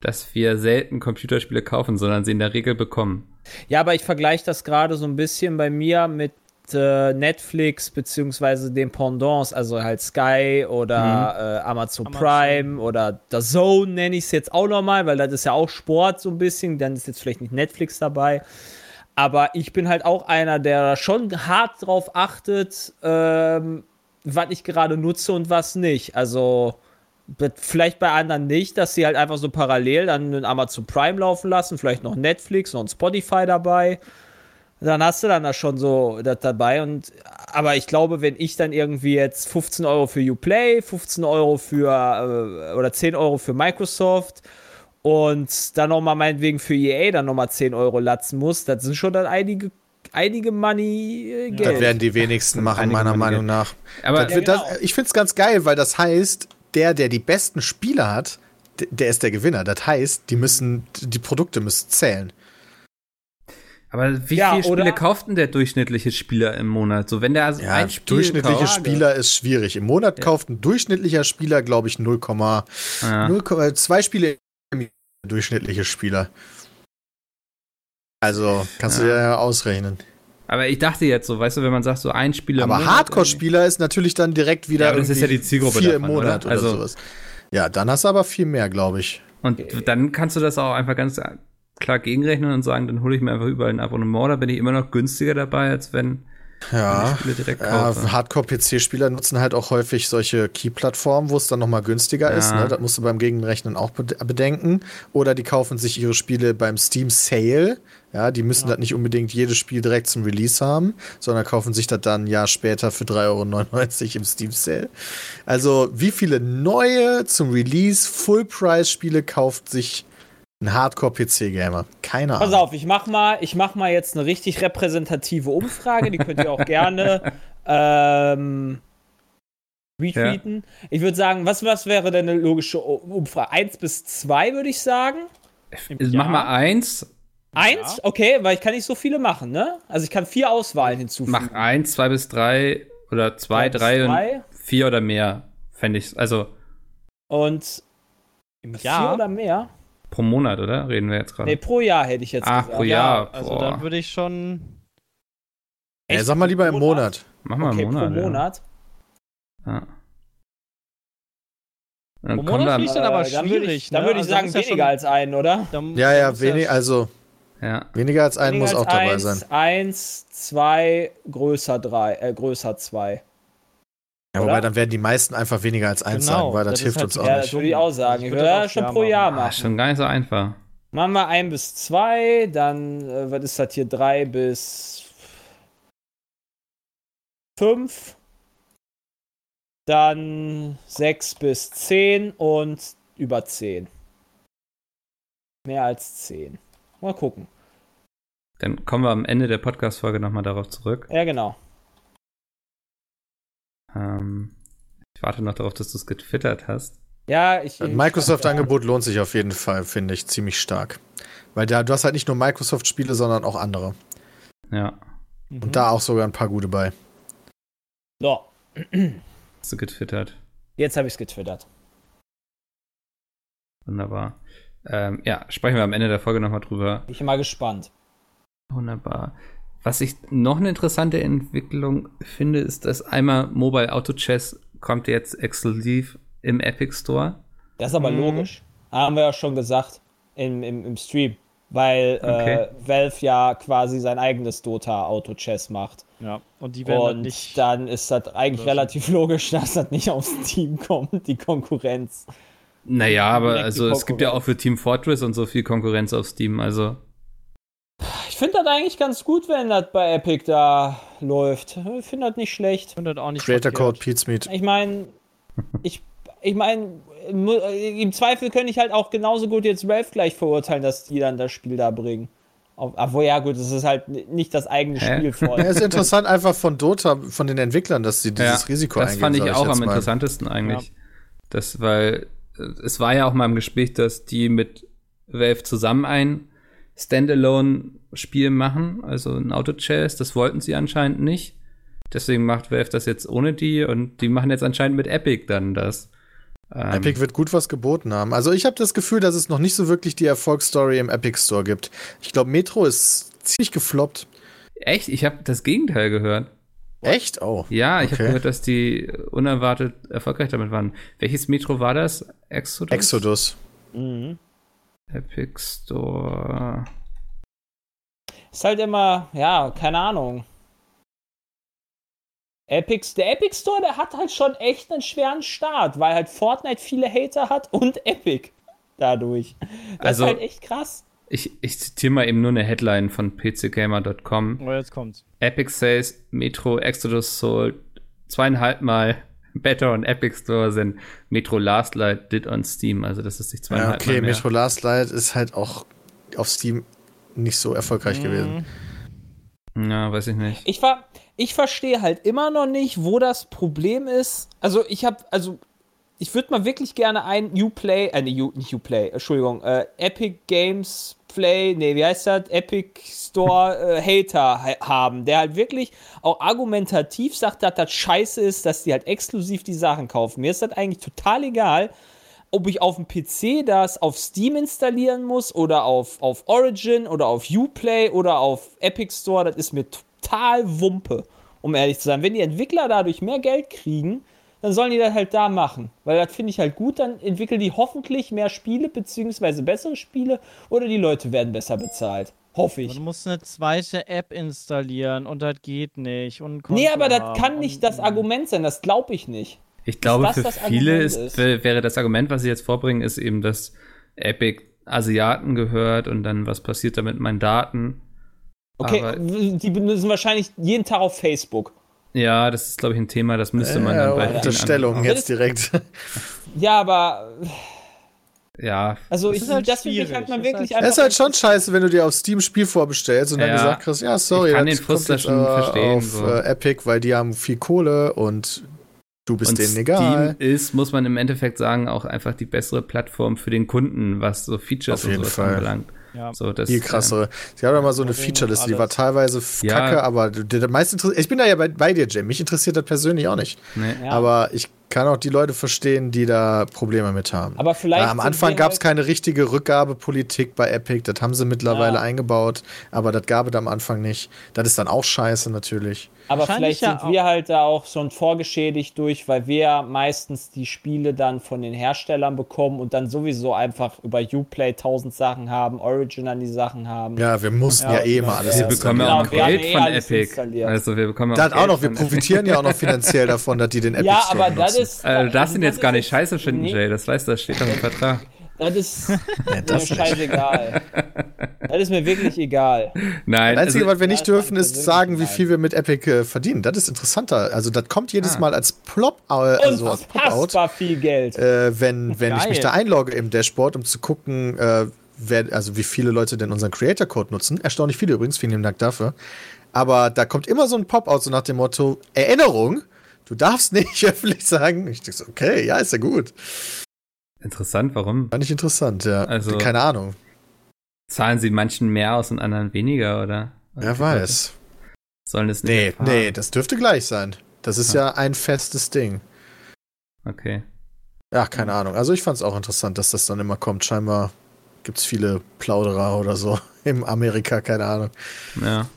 B: dass wir selten Computerspiele kaufen, sondern sie in der Regel bekommen.
D: Ja, aber ich vergleiche das gerade so ein bisschen bei mir mit äh, Netflix beziehungsweise den Pendants, also halt Sky oder äh, Amazon,
E: Amazon.
D: Prime oder The Zone nenne ich es jetzt auch nochmal, weil das ist ja auch Sport so ein bisschen, dann ist jetzt vielleicht nicht Netflix dabei. Aber ich bin halt auch einer, der schon hart drauf achtet, ähm, was ich gerade nutze und was nicht. Also vielleicht bei anderen nicht, dass sie halt einfach so parallel dann Amazon Prime laufen lassen, vielleicht noch Netflix, noch ein Spotify dabei. Dann hast du dann da schon so das dabei. Und aber ich glaube, wenn ich dann irgendwie jetzt 15 Euro für Uplay, 15 Euro für äh, oder 10 Euro für Microsoft und dann nochmal meinetwegen für EA dann nochmal 10 Euro latzen muss, das sind schon dann einige, einige Money äh, Geld.
C: Das werden die wenigsten machen,
B: Einige
C: meiner
B: Money
C: Meinung nach.
B: Aber
C: Das wird
D: genau.
C: das, ich finde es ganz geil, weil das heißt, der, der die besten Spieler hat, der ist der Gewinner. Das heißt, die müssen, die Produkte müssen zählen.
B: Aber wie
D: Ja,
B: viele Spiele
D: oder-
B: kauft denn der durchschnittliche Spieler im Monat? So, wenn der also
C: Ja,
B: ein Spiel
C: durchschnittliche
B: kauft,
C: Spieler ist schwierig. Im Monat kauft ein durchschnittlicher Spieler, glaube ich, 0,0
B: Ja.
C: 0,2 zwei Spiele im Jahr, durchschnittliche Spieler. Also, kannst du
B: Ja.
C: dir ja ausrechnen.
B: Aber ich dachte jetzt so, weißt du, wenn man sagt, so ein Spieler im
C: Aber Hardcore-Spieler ist natürlich dann direkt wieder
B: Ja, aber das ist ja die Zielgruppe
C: vier
B: davon,
C: im Monat
B: oder?
C: oder,
B: Also-
C: sowas. Ja, dann hast du aber viel mehr, glaube ich.
B: Und dann kannst du das auch einfach ganz klar gegenrechnen und sagen, dann hole ich mir einfach überall ein Abonnement, da bin ich immer noch günstiger dabei, als wenn
C: Ja.
B: ich Spiele direkt
C: Ja,
B: kaufe.
C: Hardcore-PC-Spieler nutzen halt auch häufig solche Key-Plattformen, wo es dann nochmal günstiger
B: Ja.
C: ist. Ne? Das musst du beim Gegenrechnen auch bed- bedenken. Oder die kaufen sich ihre Spiele beim Steam Sale. Ja, die müssen das nicht unbedingt jedes Spiel direkt zum Release haben, sondern kaufen sich das dann ein Jahr später für 3,99 Euro im Steam Sale. Also, wie viele neue zum Release Full-Price-Spiele kauft sich ein Hardcore-PC-Gamer? Keine
D: Pass
C: Ahnung.
D: auf, ich mach mal, ich mach mal jetzt eine richtig repräsentative Umfrage, die könnt ihr auch gerne ähm, retweeten. Ich würde sagen, was, was wäre denn eine logische Umfrage? Eins bis zwei würde ich sagen.
B: Also Mach mal eins,
D: Eins, okay, weil ich kann nicht so viele machen, ne? Also ich kann vier Auswahlen hinzufügen.
B: mach eins, zwei bis drei oder zwei,
D: bis
B: drei und
D: drei.
B: vier oder mehr, fände ich. Also
D: Und
E: Im
D: vier
E: Jahr.
D: oder mehr?
B: Pro Monat, oder? Reden wir jetzt gerade.
D: Nee, pro Jahr hätte ich jetzt
B: Ach,
D: gesagt.
B: pro Jahr.
E: also
B: boah.
E: dann würde ich schon.
C: Ey, sag mal lieber im Monat.
B: Mach mal
D: Okay,
B: einen Monat.
D: pro Monat.
B: Ja. Ja. Dann
E: Pro Monat finde ich dann aber
D: Äh, dann würde
E: schwierig.
D: ich, dann
E: ne?
D: würde ich
E: Also
D: sagen,
E: ja
D: weniger
E: schon-
D: als einen, oder?
E: dann-
C: Ja,
E: dann
C: ja, wenig, also
B: Ja.
C: Weniger als ein
D: Weniger
C: muss
D: als
C: auch dabei
D: eins,
C: sein.
D: Eins, zwei, größer drei, äh, größer zwei.
C: Ja, wobei
D: oder?
C: dann werden die meisten einfach weniger als eins
E: Genau,
C: sagen, weil das,
E: das
C: hilft
E: halt
C: uns auch
D: Ja,
C: nicht.
D: das würde ich auch sagen.
E: Ich
D: Ich
E: würde das
D: schon pro Jahr
E: machen.
B: Ah,
D: machen.
B: schon gar nicht so einfach.
D: Machen wir ein bis zwei, dann, äh, was ist das hier, drei bis fünf, dann sechs bis zehn und über zehn. Mehr als zehn. Mal gucken.
B: Dann kommen wir am Ende der Podcast-Folge nochmal darauf zurück.
D: Ja, genau.
B: Ähm, ich warte noch darauf, dass du es getwittert hast.
D: Ja, ich.
C: Microsoft-Angebot lohnt sich auf jeden Fall, finde ich, ziemlich stark. Weil da, du hast halt nicht nur Microsoft-Spiele, sondern auch andere.
B: Ja,
D: Mhm.
C: Und da auch sogar ein paar gute bei.
D: So,
B: hast du getwittert.
D: jetzt habe ich es getwittert.
B: Wunderbar. Ähm, ja, sprechen wir am Ende der Folge nochmal drüber.
D: Bin ich mal gespannt.
B: Wunderbar. Was ich noch eine interessante Entwicklung finde, ist, dass einmal Mobile Auto Chess kommt jetzt exklusiv im Epic Store.
D: Das ist aber
E: Mhm.
D: logisch. Haben wir ja schon gesagt im, im, im Stream. Weil
B: Okay.
D: äh, Valve ja quasi sein eigenes Dota Auto Chess macht.
E: Ja, und die werden dann
D: Und
E: nicht.
D: dann ist das eigentlich
E: so.
D: relativ logisch, dass das nicht aufs Team kommt, die Konkurrenz.
B: Naja, aber also es gibt ja auch für Team Fortress und so viel Konkurrenz auf Steam, also
D: finde das eigentlich ganz gut, wenn das bei Epic da läuft. Ich finde das nicht schlecht.
E: Ich finde das auch nicht
C: Creator Code. Pete's Meat.
D: Ich meine, ich, ich meine, im Zweifel könnte ich halt auch genauso gut jetzt Valve gleich verurteilen, dass die dann das Spiel da bringen. Obwohl, ja, gut, es ist halt nicht das eigene
B: Hä?
D: Spiel voll.
C: Ja, ist interessant einfach von Dota, von den Entwicklern, dass sie dieses
B: Ja,
C: Risiko
B: das
C: eingehen.
B: fand ich
C: sag
B: auch am
C: mal.
B: interessantesten eigentlich. Das, weil äh, es war ja auch mal im Gespräch, dass die mit Valve zusammen ein Standalone-Spiel machen, also ein Auto-Chess, das wollten sie anscheinend nicht. Deswegen macht Valve das jetzt ohne die und die machen jetzt anscheinend mit Epic dann das. Ähm,
C: Epic wird gut was geboten haben. Also ich habe das Gefühl, dass es noch nicht so wirklich die Erfolgsstory im Epic Store gibt. Ich glaube, Metro ist ziemlich gefloppt.
B: Echt? Ich habe das Gegenteil gehört.
C: Echt? Oh.
B: Ja, ich
C: Okay.
B: habe gehört, dass die unerwartet erfolgreich damit waren. Welches Metro war das? Exodus?
C: Exodus.
D: Mhm.
B: Epic Store.
D: Ist halt immer, ja, keine Ahnung. Epic, der Epic Store, der hat halt schon echt einen schweren Start, weil halt Fortnite viele Hater hat und Epic dadurch. Das
B: Also-
D: ist halt echt krass.
B: Ich, ich zitiere mal eben nur eine Headline von pcgamer.com.
E: Oh, jetzt kommt's.
B: Epic says Metro Exodus sold zweieinhalb Mal better on Epic Store than Metro Last Light did on Steam. Also das ist sich
C: Ja,
B: zweieinhalb
C: okay,
B: Mal mehr.
C: Metro Last Light ist halt auch auf Steam nicht so erfolgreich
E: Mhm.
C: gewesen.
B: Ja, weiß ich nicht.
D: Ich war, ich verstehe halt immer noch nicht, wo das Problem ist. Also ich habe, also ich würde mal wirklich gerne ein Uplay, äh, nee, U, nicht Uplay, Entschuldigung, äh, Epic Games Play, nee, wie heißt das? Epic Store äh, Hater ha haben, der halt wirklich auch argumentativ sagt, dass das scheiße ist, dass die halt exklusiv die Sachen kaufen. Mir ist das eigentlich total egal, ob ich auf dem PC das auf Steam installieren muss oder auf, auf Origin oder auf Uplay oder auf Epic Store, das ist mir total Wumpe, um ehrlich zu sein. Wenn die Entwickler dadurch mehr Geld kriegen, dann sollen die das halt da machen. Weil das finde ich halt gut, dann entwickeln die hoffentlich mehr Spiele, beziehungsweise bessere Spiele, oder die Leute werden besser bezahlt. Hoffe ich.
E: Du musst eine zweite App installieren und das geht nicht. Und
D: Nee, aber das kann nicht das Argument sein, das glaube ich nicht.
B: Ich glaube,
D: das
B: für viele ist,
D: ist?
B: wär- wäre das Argument, was sie jetzt vorbringen, ist eben, dass Epic Asiaten gehört und dann was passiert da mit meinen Daten.
D: Okay,
B: Aber-
D: die benutzen wahrscheinlich jeden Tag auf Facebook.
B: Ja, das ist, glaube ich, ein Thema, das müsste man
C: Ja,
B: dann bei vielen
C: Unterstellung jetzt direkt.
D: Ja, aber
B: Ja,
D: also
E: Das
D: ich,
E: ist halt
D: das finde ich halt
E: ist
D: wirklich
E: halt-
C: Es ist halt schon scheiße, wenn du dir auf Steam Spiel vorbestellst und dann
B: Ja.
C: gesagt kriegst, ja, sorry,
B: Ich kann
C: das
B: den Frust
C: kommt
B: schon
C: aber
B: verstehen,
C: auf
B: so.
C: äh, Epic, weil die haben viel Kohle und du bist
B: und
C: denen
B: Steam
C: egal.
B: ist, muss man im Endeffekt sagen, auch einfach die bessere Plattform für den Kunden, was so Features
C: Auf
B: und sowas
C: Fall.
B: anbelangt.
E: Ja.
B: So, das,
C: Viel krassere. Sie haben ja mal so eine Featureliste, die war teilweise
B: Ja.
C: kacke, aber der, der meiste interessiert. Ich bin da ja bei, bei dir, Jim. Mich interessiert das persönlich auch nicht.
B: Ähm, nee.
D: Ja.
C: Aber ich kann auch die Leute verstehen, die da Probleme mit haben.
D: Aber vielleicht.
C: Weil am Anfang gab es halt keine richtige Rückgabepolitik bei Epic. Das haben sie mittlerweile ja. eingebaut, aber das gab es am Anfang nicht. Das ist dann auch scheiße natürlich.
D: Aber vielleicht sind ja wir halt da auch schon vorgeschädigt durch, weil wir meistens die Spiele dann von den Herstellern bekommen und dann sowieso einfach über Uplay tausend Sachen haben, Origin an die Sachen haben.
C: Ja, wir mussten ja, ja eh mal alles.
B: Wir bekommen ja auch Geld eh von Epic. Also wir bekommen
C: auch, auch noch, wir profitieren ja auch noch finanziell davon, dass die den Epic
D: Ja, aber das ist.
B: Äh, du darfst ihn jetzt gar nicht scheiße finden, nee. Jay. Das weißt du, das steht doch im Vertrag.
D: Das ist ja, das mir scheißegal. das ist mir wirklich egal.
C: Nein. Das Einzige, also, was wir nicht dürfen, ist sagen, wie viel wir mit Epic äh, verdienen. Das ist interessanter. Also, das kommt jedes ah. Mal als Plop, äh, also als
D: Pop-out. viel Geld.
C: Äh, wenn wenn ich mich da einlogge im Dashboard, um zu gucken, äh, wer, also wie viele Leute denn unseren Creator-Code nutzen. Erstaunlich viele übrigens, vielen Dank dafür. Aber da kommt immer so ein Pop-out, so nach dem Motto: Erinnerung, du darfst nicht öffentlich sagen. Ich denke so, okay, ja, ist ja gut.
B: Interessant, warum?
C: Fand ich interessant, ja. Also, Keine Ahnung.
B: Zahlen sie manchen mehr aus und anderen weniger, oder?
C: Wer weiß.
B: Sollen es
C: nicht? Nee, erfahren? nee, das dürfte gleich sein. Das ist ja. ja ein festes Ding.
B: Okay.
C: Ja, keine Ahnung. Also ich fand es auch interessant, dass das dann immer kommt. Scheinbar gibt es viele Plauderer oder so im Amerika, keine Ahnung.
B: Ja.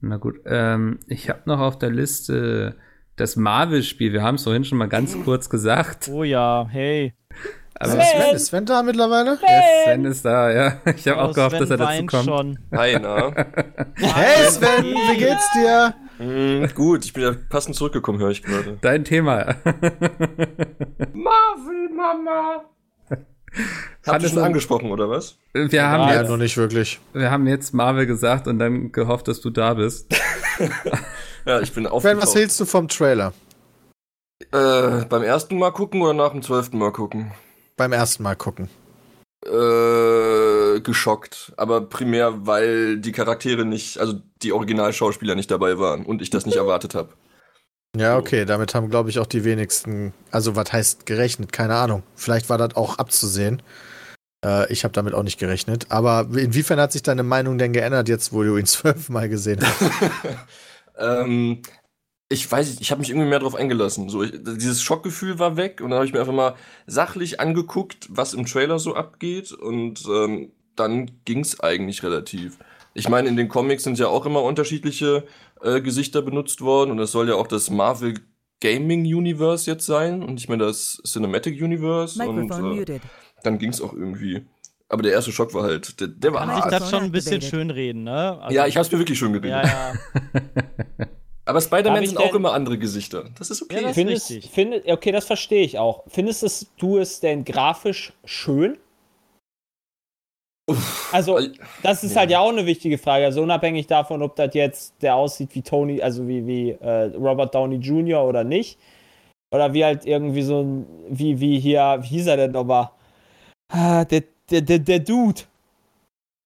B: Na gut. Ähm, ich habe noch auf der Liste das Marvel-Spiel, wir haben es vorhin schon mal ganz kurz gesagt.
E: Oh ja, hey.
C: Aber Sven, ist Sven da mittlerweile?
B: Sven, ja, Sven ist da, ja. Ich habe oh, auch gehofft, Sven dass er dazu kommt. Schon.
F: Hi, na?
C: hey Sven, wie geht's dir?
F: Mm, gut, ich bin ja passend zurückgekommen, höre ich gerade.
B: Dein Thema.
F: Marvel, Mama. Habt ihr schon angesprochen, oder was?
B: Wir haben
C: ja, jetzt, noch nicht wirklich.
B: Wir haben jetzt Marvel gesagt und dann gehofft, dass du da bist.
F: Ja, ich bin
C: aufgetaucht. was hältst du vom Trailer?
F: Äh, beim ersten Mal gucken oder nach dem zwölften Mal gucken?
C: Beim ersten Mal gucken.
F: Äh, geschockt. Aber primär, weil die Charaktere nicht, also die Originalschauspieler nicht dabei waren und ich das nicht erwartet habe.
C: Ja, okay, damit haben, glaube ich, auch die wenigsten, also was heißt gerechnet, keine Ahnung. Vielleicht war das auch abzusehen. Äh, ich habe damit auch nicht gerechnet. Aber inwiefern hat sich deine Meinung denn geändert, jetzt wo du ihn zwölfmal gesehen hast?
F: Ähm, ich weiß nicht, ich habe mich irgendwie mehr drauf eingelassen. So, ich, dieses Schockgefühl war weg und dann habe ich mir einfach mal sachlich angeguckt, was im Trailer so abgeht und ähm, dann ging's eigentlich relativ. Ich meine, in den Comics sind ja auch immer unterschiedliche äh, Gesichter benutzt worden und es soll ja auch das Marvel Gaming Universe jetzt sein und nicht mehr das Cinematic Universe Microphone und äh, dann ging's auch irgendwie. Aber der erste Schock war halt, der, der war
E: Kann hart. Ich das schon ein bisschen schön reden, ne?
F: Also, ja, ich hab's mir wirklich schön geredet. Ja, ja. Aber Spider-Man sind auch immer andere Gesichter. Das ist okay. Ja, das
D: findest, ist find, okay, das verstehe ich auch. Findest es, du es denn grafisch schön? Uff, also, das ist ja. halt ja auch eine wichtige Frage. Also, unabhängig davon, ob das jetzt der aussieht wie Tony, also wie, wie äh, Robert Downey Jr. oder nicht. Oder wie halt irgendwie so ein, wie, wie hier, wie hieß er denn nochmal? Ah, der, der, der, der Dude.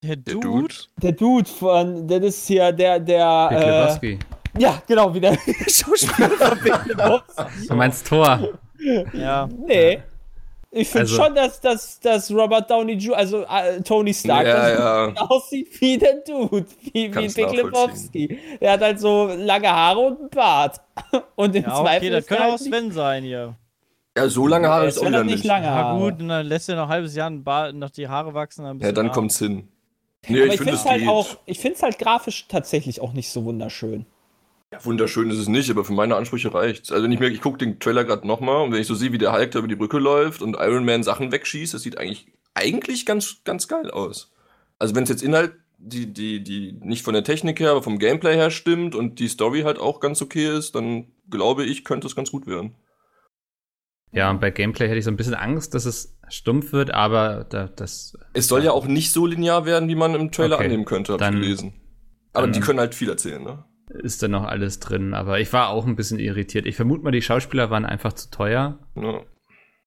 E: Der Dude?
D: Der Dude von, das ist hier der, der. Äh, ja, genau, wie der Schauspieler
B: Du meinst Thor?
D: Ja. Nee. Ich finde also, schon, dass, dass, dass Robert Downey Jr., also äh, Tony Stark,
F: ja, ja.
D: aussieht wie der Dude, wie, wie Big Lebowski. Der hat halt so lange Haare und einen Bart. Und im ja, okay, Zweifel.
E: Das könnte halt auch Sven sein hier.
F: Ja, so lange Haare ist auch wieder nicht.
D: Lange
E: Haare. Ja, gut, und dann lässt er noch ein halbes Jahr noch die Haare wachsen.
F: Dann ja, dann Haare. kommt's hin.
D: Nee, Aber ich, finde es halt auch, ich finde es halt grafisch tatsächlich auch nicht so wunderschön.
F: Ja, wunderschön ist es nicht, aber für meine Ansprüche reicht's. Also wenn ich mir, ich gucke den Trailer gerade nochmal und wenn ich so sehe, wie der Hulk da über die Brücke läuft und Iron Man Sachen wegschießt, das sieht eigentlich, eigentlich ganz, ganz geil aus. Also wenn es jetzt Inhalt, die, die, die nicht von der Technik her, aber vom Gameplay her stimmt und die Story halt auch ganz okay ist, dann glaube ich, könnte es ganz gut werden.
B: Ja, und bei Gameplay hätte ich so ein bisschen Angst, dass es stumpf wird, aber da, das.
F: Es soll ja auch nicht so linear werden, wie man im Trailer okay, annehmen könnte, habe ich gelesen. Aber die können halt viel erzählen, ne?
B: Ist da noch alles drin, aber ich war auch ein bisschen irritiert. Ich vermute mal, die Schauspieler waren einfach zu teuer. Ja.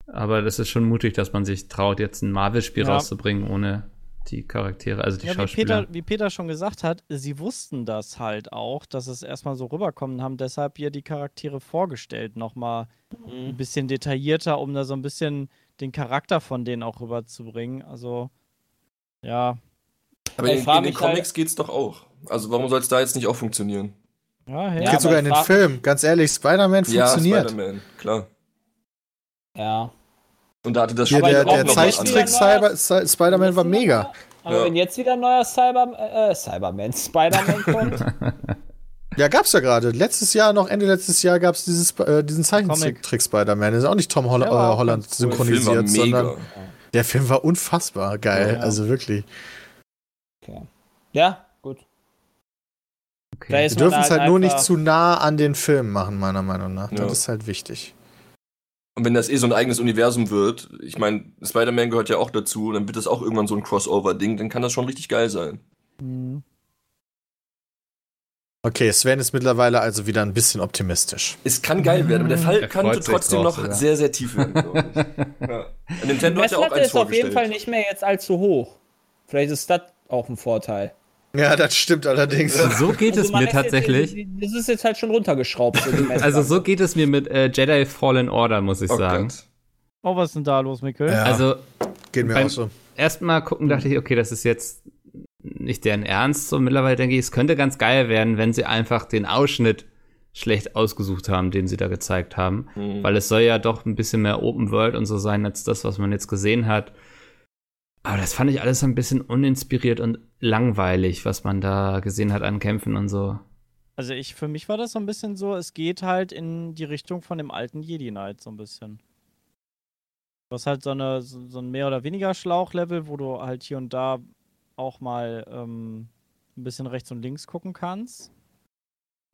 B: Aber das ist schon mutig, dass man sich traut, jetzt ein Marvel-Spiel ja. rauszubringen, ohne die Charaktere, also die ja, Schauspieler.
E: Wie Peter, wie Peter schon gesagt hat, sie wussten das halt auch, dass es erstmal so rüberkommt und haben deshalb hier die Charaktere vorgestellt, nochmal mhm. ein bisschen detaillierter, um da so ein bisschen den Charakter von denen auch rüberzubringen. Also, ja.
F: Aber in, in den Comics halt, geht's doch auch. Also warum soll es da jetzt nicht auch funktionieren?
E: Ja, hey.
D: Ja,
C: Geht sogar in den Film. Ganz ehrlich, Spider-Man
F: Ja,
C: funktioniert.
F: Spider-Man, klar.
D: Ja.
F: Und da hatte das Spiel
C: der,
F: auch
C: der Zeichentrick Spider-Man war mega.
D: Aber
F: Ja.
D: wenn jetzt wieder ein neuer Cyber, äh, Cyberman, Spider-Man kommt,
C: Ja, gab's ja gerade. Letztes Jahr, noch Ende letztes Jahr, gab's dieses, äh, diesen Zeichentrick Spider-Man. Das ist auch nicht Tom Holl
E: war
C: äh, Holland
E: cool.
C: Synchronisiert, sondern der Film war unfassbar geil.
D: Ja.
C: Also wirklich.
D: ja, gut. Da
B: Okay.
D: man
C: dürfen es halt nur nicht zu nah an den Film machen, meiner Meinung nach.
F: Ja.
C: Das ist halt wichtig.
F: Und wenn das eh so ein eigenes Universum wird, ich meine, Spider-Man gehört ja auch dazu, dann wird das auch irgendwann so ein Crossover-Ding, dann kann das schon richtig geil sein.
E: Mhm.
C: Okay, Sven ist mittlerweile also wieder ein bisschen optimistisch.
F: Es kann geil werden, aber der Fall
B: Er
F: könnte trotzdem
B: drauf
F: noch
B: sogar.
F: sehr, sehr tief werden, glaube ich. ja. Nintendo hat ja auch eins
D: ist auf jeden Fall nicht mehr jetzt allzu hoch. Vielleicht ist das auch ein Vorteil.
C: Ja, das stimmt allerdings.
B: So geht es
D: Also man
B: mir
D: ist jetzt-
B: tatsächlich.
D: Das ist jetzt halt schon runtergeschraubt. So die Messlatte.
B: Also so geht es mir mit äh, Jedi Fallen Order, muss ich
F: Oh
B: sagen.
F: Gott.
E: Oh, was ist denn da los, Mikkel?
C: Ja.
B: Also
C: Geht mir
B: beim-
C: auch so.
B: erstmal gucken dachte ich, okay, das ist jetzt nicht deren Ernst. So mittlerweile denke ich, es könnte ganz geil werden, wenn sie einfach den Ausschnitt schlecht ausgesucht haben, den sie da gezeigt haben.
F: Mhm.
B: Weil es soll ja doch ein bisschen mehr Open World und so sein, als das, was man jetzt gesehen hat. Aber das fand ich alles ein bisschen uninspiriert und langweilig, was man da gesehen hat an Kämpfen und so.
E: Also ich, für mich war das so ein bisschen so, es geht halt in die Richtung von dem alten Jedi Knight so ein bisschen. Du hast halt so, eine, so, so ein mehr oder weniger Schlauchlevel, wo du halt hier und da auch mal ähm, ein bisschen rechts und links gucken kannst,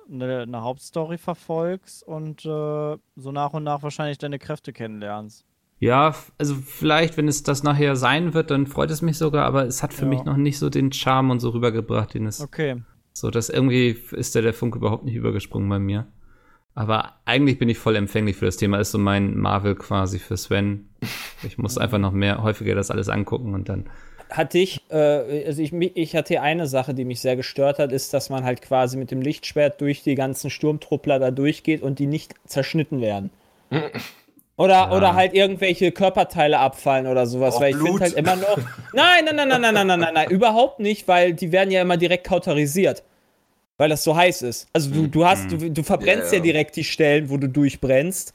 E: eine, eine Hauptstory verfolgst und äh, so nach und nach wahrscheinlich deine Kräfte kennenlernst.
B: Ja, also vielleicht, wenn es das nachher sein wird, dann freut es mich sogar, aber es hat für
E: Ja.
B: mich noch nicht so den Charme und so rübergebracht, den es
E: Okay.
B: So, dass irgendwie ist da der Funke überhaupt nicht übergesprungen bei mir. Aber eigentlich bin ich voll empfänglich für das Thema. Ist so mein Marvel quasi für Sven. Ich muss einfach noch mehr, häufiger das alles angucken und dann.
D: hatte ich, äh, also ich, ich hatte hier eine Sache, die mich sehr gestört hat, ist, dass man halt quasi mit dem Lichtschwert durch die ganzen Sturmtruppler da durchgeht und die nicht zerschnitten werden. Oder,
B: Ja.
D: oder halt irgendwelche Körperteile abfallen oder sowas,
F: Auch
D: weil ich finde halt immer noch. Nein, nein, nein, nein, nein, nein, nein, nein, nein, überhaupt nicht, weil die werden ja immer direkt kauterisiert. Weil das so heiß ist. Also du, du hast, du, du verbrennst
F: Ja,
D: ja, direkt die Stellen, wo du durchbrennst.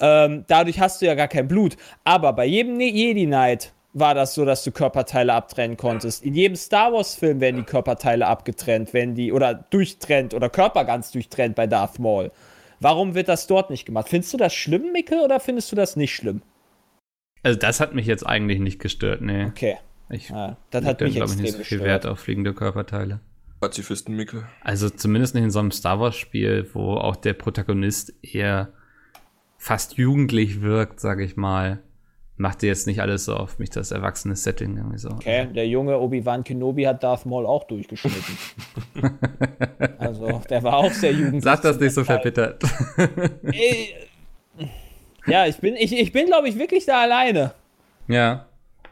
D: Ähm, dadurch hast du ja gar kein Blut. Aber bei jedem Ne- Jedi Knight war das so, dass du Körperteile abtrennen konntest. In jedem Star Wars Film werden die Körperteile abgetrennt, wenn die oder durchtrennt oder Körper ganz durchtrennt bei Darth Maul. Warum wird das dort nicht gemacht? Findest du das schlimm, Micke, oder findest du das nicht schlimm?
B: Also, das hat mich jetzt eigentlich nicht gestört, nee.
D: Okay,
B: Ich
D: ja, das hat
B: da,
D: mich
B: ich,
D: extrem
B: nicht so viel
D: gestört.
B: Wert auf fliegende Körperteile.
F: Pazifisten, Micke.
B: Also, zumindest nicht in so einem Star Wars-Spiel, wo auch der Protagonist eher fast jugendlich wirkt, sage ich mal. Macht jetzt nicht alles so auf mich das erwachsene Setting irgendwie so.
D: Okay, der junge Obi-Wan Kenobi hat Darth Maul auch durchgeschnitten. also, der war auch sehr jugendlich.
B: Sag das nicht so verbittert.
D: Ey, Ja, ich bin, ich, ich bin, glaube ich, wirklich da alleine
B: ja.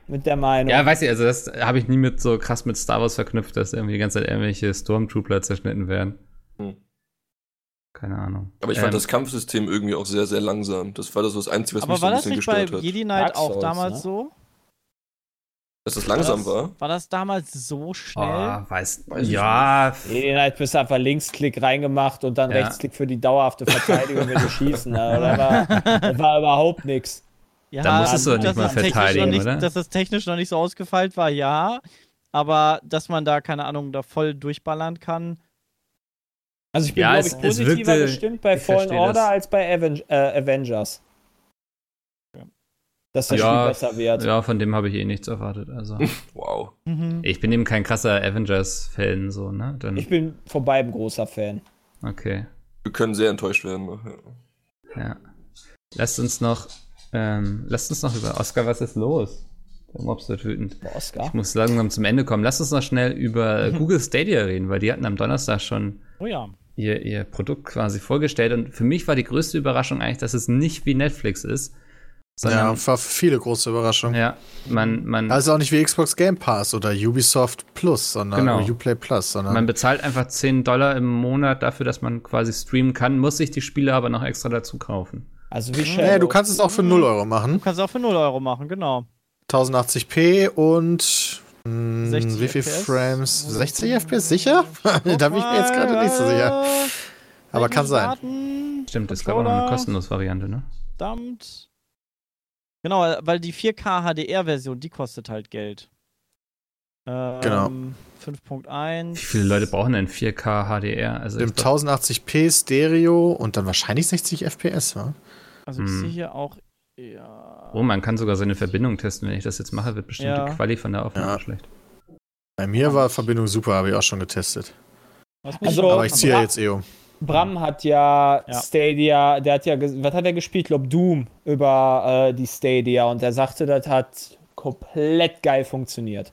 D: mit der Meinung.
B: Ja, weiß ich, also das habe ich nie mit so krass mit Star Wars verknüpft, dass irgendwie die ganze Zeit irgendwelche Stormtrooper zerschnitten werden.
F: Hm.
B: Keine Ahnung.
F: Aber ich fand
B: Ähm,
F: das Kampfsystem irgendwie auch sehr, sehr langsam. Das war das, das Einzige, was
E: Aber
F: mich so
E: war
F: ein
E: das
F: bisschen
E: nicht bei
F: gestört hat.
E: Jedi Knight
D: Dark
E: auch
D: Souls,
E: damals
D: ne?
E: so?
F: Dass das langsam
E: war.
F: war.
E: Das, war das damals so schnell?
B: Oh, weiß,
F: Weiß ich
B: ja,
D: Jedi Knight bist du einfach Linksklick reingemacht und dann
B: Ja.
D: Rechtsklick für die dauerhafte Verteidigung, wenn du schießen. ne? Da war, das war überhaupt nichts.
E: Ja,
B: Da musstest du nicht
E: dass
B: mal verteidigen,
E: noch nicht,
B: oder?
E: Dass es technisch noch nicht so ausgefeilt war, ja. Aber dass man da, keine Ahnung, da voll durchballern kann.
D: Also ich bin,
B: Ja,
D: glaube ich,
B: es
D: positiver
B: wirkte-
D: gestimmt bei Fallen Order
B: das.
D: als bei Aven äh, Avengers. Dass das
B: Ja,
D: Spiel besser wird.
B: ja, von dem habe ich eh nichts erwartet. Also
F: Wow.
E: Mhm.
B: ich bin eben kein krasser Avengers-Fan, so, ne? Dann,
D: Ich bin von beiden großer Fan.
B: okay.
F: Wir können sehr enttäuscht werden. Ja.
B: Ja. Lasst uns noch, ähm, lasst uns noch über Oscar, was ist los? Der Mobs wird wütend.
D: Oscar.
B: Ich muss langsam zum Ende kommen. Lasst uns noch schnell über Google Stadia reden, weil die hatten am Donnerstag schon
E: Oh ja.
B: Ihr, ihr Produkt quasi vorgestellt. Und für mich war die größte Überraschung eigentlich, dass es nicht wie Netflix ist,
C: Ja,
B: sondern
C: war viele große Überraschungen.
B: ja, man, man,
C: Also auch nicht wie Xbox Game Pass oder Ubisoft Plus, sondern
B: Genau.
C: oder Uplay Plus, sondern
B: man bezahlt einfach 10 Dollar im Monat dafür, dass man quasi streamen kann, muss sich die Spiele aber noch extra dazu kaufen.
D: Also wie Shadow.
C: naja, du kannst es auch für 0 Euro
E: Du
C: machen.
E: kannst auch für 0 Euro machen, genau.
C: 1080p und
E: 60
C: wie viel
E: FPS?
C: Frames? 60 FPS sicher? da bin ich mir jetzt gerade nicht so sicher. Aber kann sein.
B: Stimmt, es gab auch noch eine kostenlose Variante, ne?
E: Verdammt. Genau, weil die 4K HDR-Version, die kostet halt Geld. Ähm,
C: Genau.
E: 5.1.
B: Wie viele Leute brauchen denn 4K HDR? Also
C: Im
B: ich glaub,
C: 1080p Stereo und dann wahrscheinlich 60 FPS, ja?
E: Also ich
B: Hm.
E: sehe hier auch. Ja.
B: oh, man kann sogar seine Verbindung testen. Wenn ich das jetzt mache, wird bestimmt
E: Ja.
B: die Quali von der Aufnahme
C: Ja.
B: schlecht.
C: Bei mir war Verbindung super, habe ich auch schon getestet.
D: Also-
C: Aber ich ziehe ja jetzt EO.
D: Bram hat ja,
E: Ja.
D: Stadia, der hat ja, ges- was hat er gespielt? Ich glaube Doom über äh, die Stadia und er sagte, das hat komplett geil funktioniert.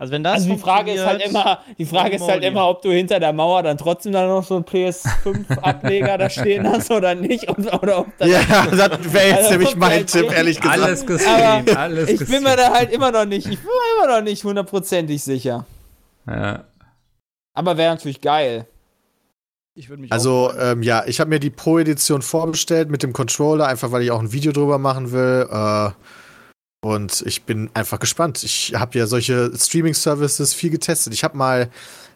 E: Also wenn das
D: also die Frage ist halt immer, die Frage ist halt immer, ob du hinter der Mauer dann trotzdem dann noch so einen PS5-Ableger da stehen hast oder nicht. Und, oder ob das
C: Ja, das wäre jetzt
D: Also,
C: nämlich mein
D: halt
C: Tipp, ehrlich gesagt.
B: Alles gestreamt, alles
D: ich bin mir da halt immer noch nicht, ich bin mir immer noch nicht hundertprozentig sicher.
B: Ja.
D: Aber wäre natürlich geil.
E: Ich würde mich
C: Also, ähm, ja, ich habe mir die Pro-Edition vorbestellt mit dem Controller, einfach weil ich auch ein Video drüber machen will. Äh, und ich bin einfach gespannt. Ich habe ja solche Streaming-Services viel getestet. Ich habe mal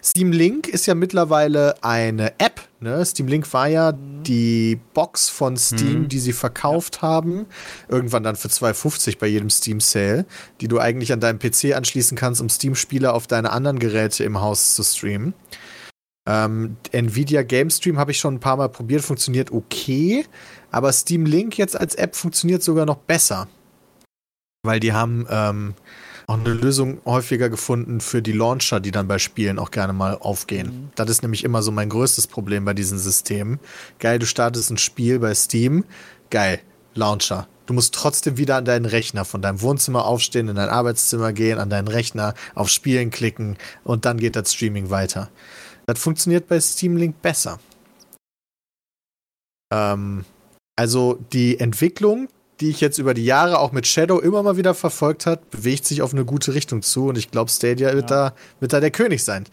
C: Steam Link ist ja mittlerweile eine App. Ne? Steam Link war ja die Box von Steam,
B: Mhm.
C: die sie verkauft haben. Irgendwann dann für 2,50 bei jedem Steam Sale, die du eigentlich an deinem PC anschließen kannst, um Steam-Spiele auf deine anderen Geräte im Haus zu streamen. Ähm, Nvidia Game Stream habe ich schon ein paar Mal probiert, funktioniert okay, aber Steam Link jetzt als App funktioniert sogar noch besser. Weil die haben ähm, auch eine Lösung häufiger gefunden für die Launcher, die dann bei Spielen auch gerne mal aufgehen. Das ist nämlich immer so mein größtes Problem bei diesen Systemen. Geil, du startest ein Spiel bei Steam, geil, Launcher. Du musst trotzdem wieder an deinen Rechner von deinem Wohnzimmer aufstehen, in dein Arbeitszimmer gehen, an deinen Rechner, auf Spielen klicken und dann geht das Streaming weiter. Das funktioniert bei Steam Link besser. Ähm, also die Entwicklung, die ich jetzt über die Jahre auch mit Shadow immer mal wieder verfolgt hat, bewegt sich auf eine gute Richtung zu und ich glaube, Stadia wird, da, wird da der König sein.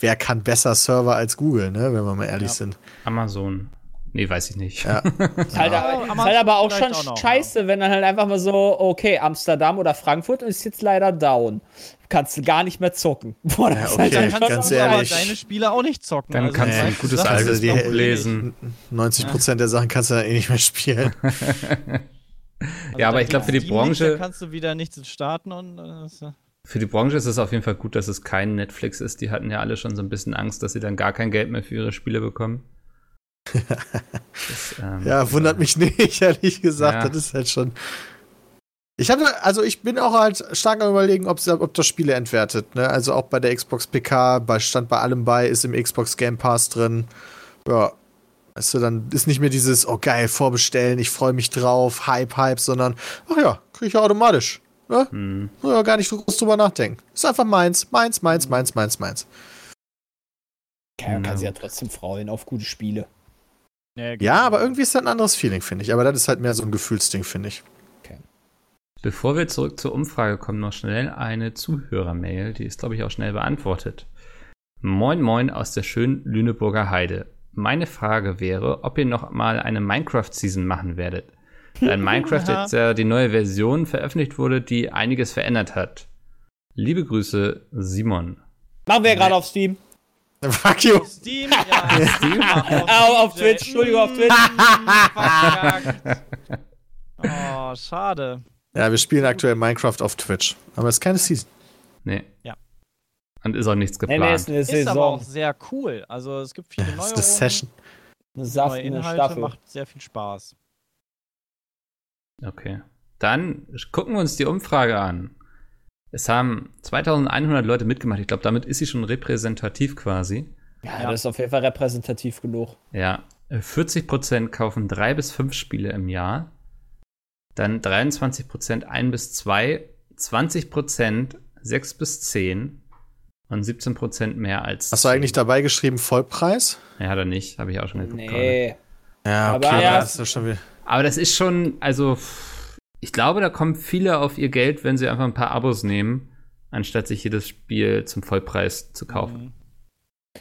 C: Wer kann besser Server als Google, ne, wenn wir mal ehrlich
E: Ja.
C: sind?
B: Amazon. Nee, weiß ich nicht.
C: Ja.
D: Ist halt,
E: Ja,
D: aber, ist halt aber auch
E: vielleicht
D: schon
E: auch noch,
D: scheiße, wenn dann halt einfach mal so, okay, Amsterdam oder Frankfurt ist jetzt leider down. Kannst du gar nicht mehr zocken. Boah, das
C: Ja,
D: ist
C: okay.
D: halt
E: Dann
C: ganz
E: kannst du aber
C: ehrlich.
E: deine Spiele auch nicht zocken.
B: Dann
E: Also,
B: kannst du ein gutes
E: ist
C: also
B: lesen.
C: 90 Prozent der Sachen kannst du da eh nicht mehr spielen.
E: Also
B: Ja, aber ich glaube, für die
E: nicht,
B: Branche-
E: kannst du wieder nichts starten und äh, äh,
B: Für die Branche ist es auf jeden Fall gut, dass es kein Netflix ist. Die hatten ja alle schon so ein bisschen Angst, dass sie dann gar kein Geld mehr für ihre Spiele bekommen. Das, ähm,
C: Ja, wundert mich nicht, ehrlich gesagt.
B: Ja.
C: Das ist halt schon. Ich hatte, also ich bin auch halt stark am überlegen, ob, ob das Spiele entwertet. Ne? Also auch bei der Xbox PK, bei stand bei allem bei, ist im Xbox Game Pass drin. Ja. Weißt du, dann ist nicht mehr dieses, oh geil, vorbestellen, ich freue mich drauf, Hype, Hype, sondern, ach ja, kriege ich ja automatisch. Ne?
B: Hm.
C: Muss ja gar nicht groß drüber nachdenken. Ist einfach meins, meins, meins, meins, meins, meins.
D: kann, kann sie
B: Ja.
D: ja trotzdem freuen auf gute Spiele.
E: nee,
C: Ja, aber irgendwie ist das ein anderes Feeling, finde ich. Aber das ist halt mehr so ein Gefühlsding, finde ich.
B: Bevor wir zurück zur Umfrage kommen, noch schnell eine Zuhörermail. Die ist, glaube ich, auch schnell beantwortet. Moin Moin aus der schönen Lüneburger Heide. Meine Frage wäre, ob ihr noch mal eine Minecraft-Season machen werdet. Da in Minecraft
E: Ja.
B: jetzt ja die neue Version veröffentlicht wurde, die einiges verändert hat. Liebe Grüße, Simon.
D: Machen wir ja gerade auf Steam.
C: Fuck you.
E: Steam, ja.
B: Steam?
D: Au, auf Twitch, Entschuldigung, auf Twitch.
E: Oh, schade.
C: Ja, wir spielen aktuell Minecraft auf Twitch. Aber es ist keine Season.
B: Nee.
E: Ja.
B: Und ist auch nichts
D: Nee,
B: geplant.
D: nee, ist eine
E: Ist aber auch
D: Saison.
E: sehr cool. Also es gibt viele
C: Das ist eine Session.
D: Eine
E: neue Inhalte,
D: Staffel.
E: macht sehr viel Spaß.
B: Okay. Dann gucken wir uns die Umfrage an. Es haben 2100 Leute mitgemacht. Ich glaube, damit ist sie schon repräsentativ quasi.
D: Ja,
E: Ja.
D: das ist auf jeden Fall repräsentativ genug.
B: Ja, äh, 40% kaufen drei bis fünf Spiele im Jahr. Dann 23% ein bis zwei, 20% sechs bis zehn und 17% mehr als.
C: Hast du eigentlich
B: 10.
C: dabei geschrieben Vollpreis?
B: Ja, hat er nicht. Habe ich auch schon geguckt. gerade.
D: Nee.
C: Ja,
D: Aber
C: okay,
D: ja.
C: das ist ja schon wieder.
B: Aber das ist schon, also, ich glaube, da kommen viele auf ihr Geld, wenn sie einfach ein paar Abos nehmen, anstatt sich jedes Spiel zum Vollpreis zu kaufen.
E: Mhm.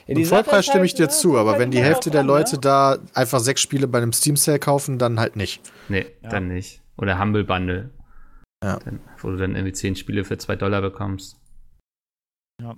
D: Ja,
C: Im Vollpreis stimme ich dir zu, aber wenn die Hälfte der Leute
D: ne?
C: da einfach sechs Spiele bei einem Steam Sale kaufen, dann halt nicht.
B: Nee,
E: Ja.
B: dann nicht. Oder Humble Bundle.
C: Ja.
B: Dann, wo du dann irgendwie zehn Spiele für zwei Dollar bekommst.
E: Ja.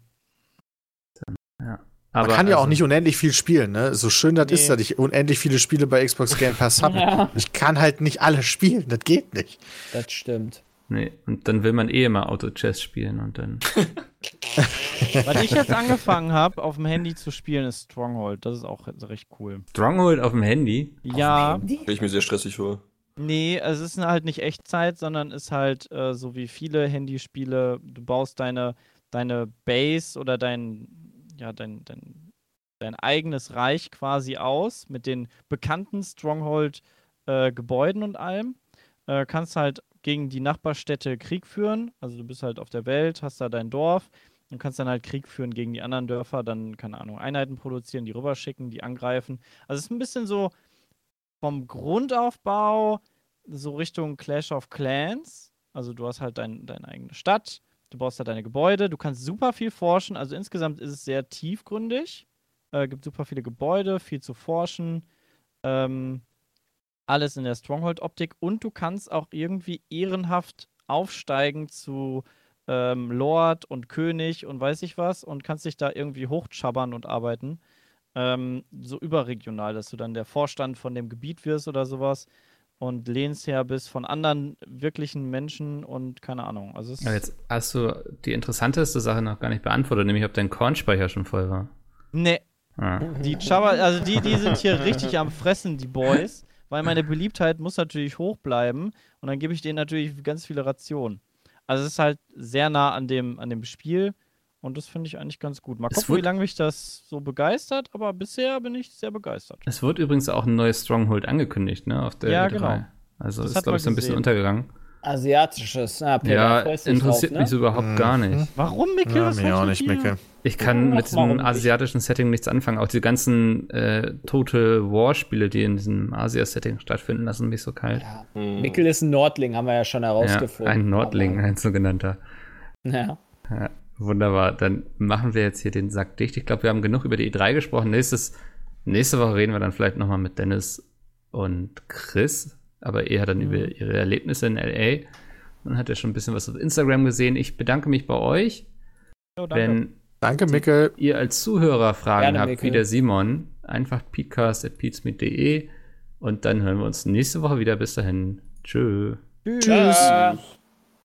B: Ja.
C: Man
B: Aber
C: kann ja auch
B: also-
C: nicht unendlich viel spielen, ne? So schön das
E: Nee.
C: ist, dass ich unendlich viele Spiele bei Xbox Game Pass habe.
D: Ja.
C: Ich kann halt nicht alle spielen, das geht nicht.
D: Das stimmt.
B: Nee, und dann will man eh immer Auto-Chess spielen und dann.
E: Was ich jetzt angefangen habe, auf dem Handy zu spielen, ist Stronghold. Das ist auch recht cool.
B: Stronghold auf dem Handy.
E: Ja,
F: Stell ich mir sehr stressig vor.
E: nee, es ist halt nicht Echtzeit, sondern ist halt äh, so wie viele Handyspiele. Du baust deine, deine Base oder dein, ja, dein, dein, dein eigenes Reich quasi aus mit den bekannten Stronghold-Gebäuden und allem. Äh, kannst halt gegen die Nachbarstädte Krieg führen. Also du bist halt auf der Welt, hast da dein Dorf und kannst dann halt Krieg führen gegen die anderen Dörfer, dann, keine Ahnung, Einheiten produzieren, die rüberschicken, die angreifen. Also es ist ein bisschen so vom Grundaufbau so Richtung Clash of Clans. Also du hast halt dein, deine eigene Stadt, du baust da deine Gebäude, du kannst super viel forschen. Also insgesamt ist es sehr tiefgründig. Äh, gibt super viele Gebäude, viel zu forschen. Ähm, alles in der Stronghold-Optik und du kannst auch irgendwie ehrenhaft aufsteigen zu ähm, Lord und König und weiß ich was und kannst dich da irgendwie hochschabbern und arbeiten. Ähm, so überregional, dass du dann der Vorstand von dem Gebiet wirst oder sowas und Lehnsherr bist von anderen wirklichen Menschen und keine Ahnung. Also
B: Aber jetzt hast du die interessanteste Sache noch gar nicht beantwortet, nämlich ob dein Kornspeicher schon voll war.
E: nee,
B: Ah.
E: Die Chaba, also die, die sind hier richtig am Fressen, die Boys, weil meine Beliebtheit muss natürlich hoch bleiben und dann gebe ich denen natürlich ganz viele Rationen. Also es ist halt sehr nah an dem, an dem Spiel und das finde ich eigentlich ganz gut. Mal
B: Es
E: gucken, wie lange mich das so begeistert, aber bisher bin ich sehr begeistert.
B: Es wird übrigens auch ein neues Stronghold angekündigt, ne? Auf der
E: Ja,
B: E3.
E: genau.
B: Also
E: Das
B: ist, glaube ich, so ein bisschen untergegangen.
D: Asiatisches. Ah, Peter,
B: ja, interessiert
D: drauf, ne?
B: mich so überhaupt gar nicht.
E: Warum, Mikkel?
C: Ja, mir auch nicht, Micke.
B: Ich kann
D: Ach,
B: mit diesem asiatischen Setting nichts anfangen. Auch die ganzen äh, Total War-Spiele, die in diesem Asia-Setting stattfinden, lassen mich so kalt.
D: Ja.
F: Hm.
D: Mikkel ist ein Nordling, haben wir ja schon
B: Ja,
D: herausgefunden.
B: ein Nordling, ein sogenannter.
D: Aber, ja.
B: Ja, wunderbar. Dann machen wir jetzt hier den Sack dicht. Ich glaube, wir haben genug über die E3 gesprochen. Nächstes, nächste Woche reden wir dann vielleicht nochmal mit Dennis und Chris, aber eher dann über ihre Erlebnisse in LA. Man hat ja schon ein bisschen was auf Instagram gesehen. Ich bedanke mich bei euch.
E: Oh, danke.
B: Wenn
C: Danke, Mickel.
B: ihr als Zuhörer Fragen
D: Gerne,
B: habt,
D: Mikkel.
B: wie der Simon, einfach peatcast.peatsmeet.de und dann hören wir uns nächste Woche wieder. Bis dahin. Tschö.
E: Tschüss.
D: Tschüss.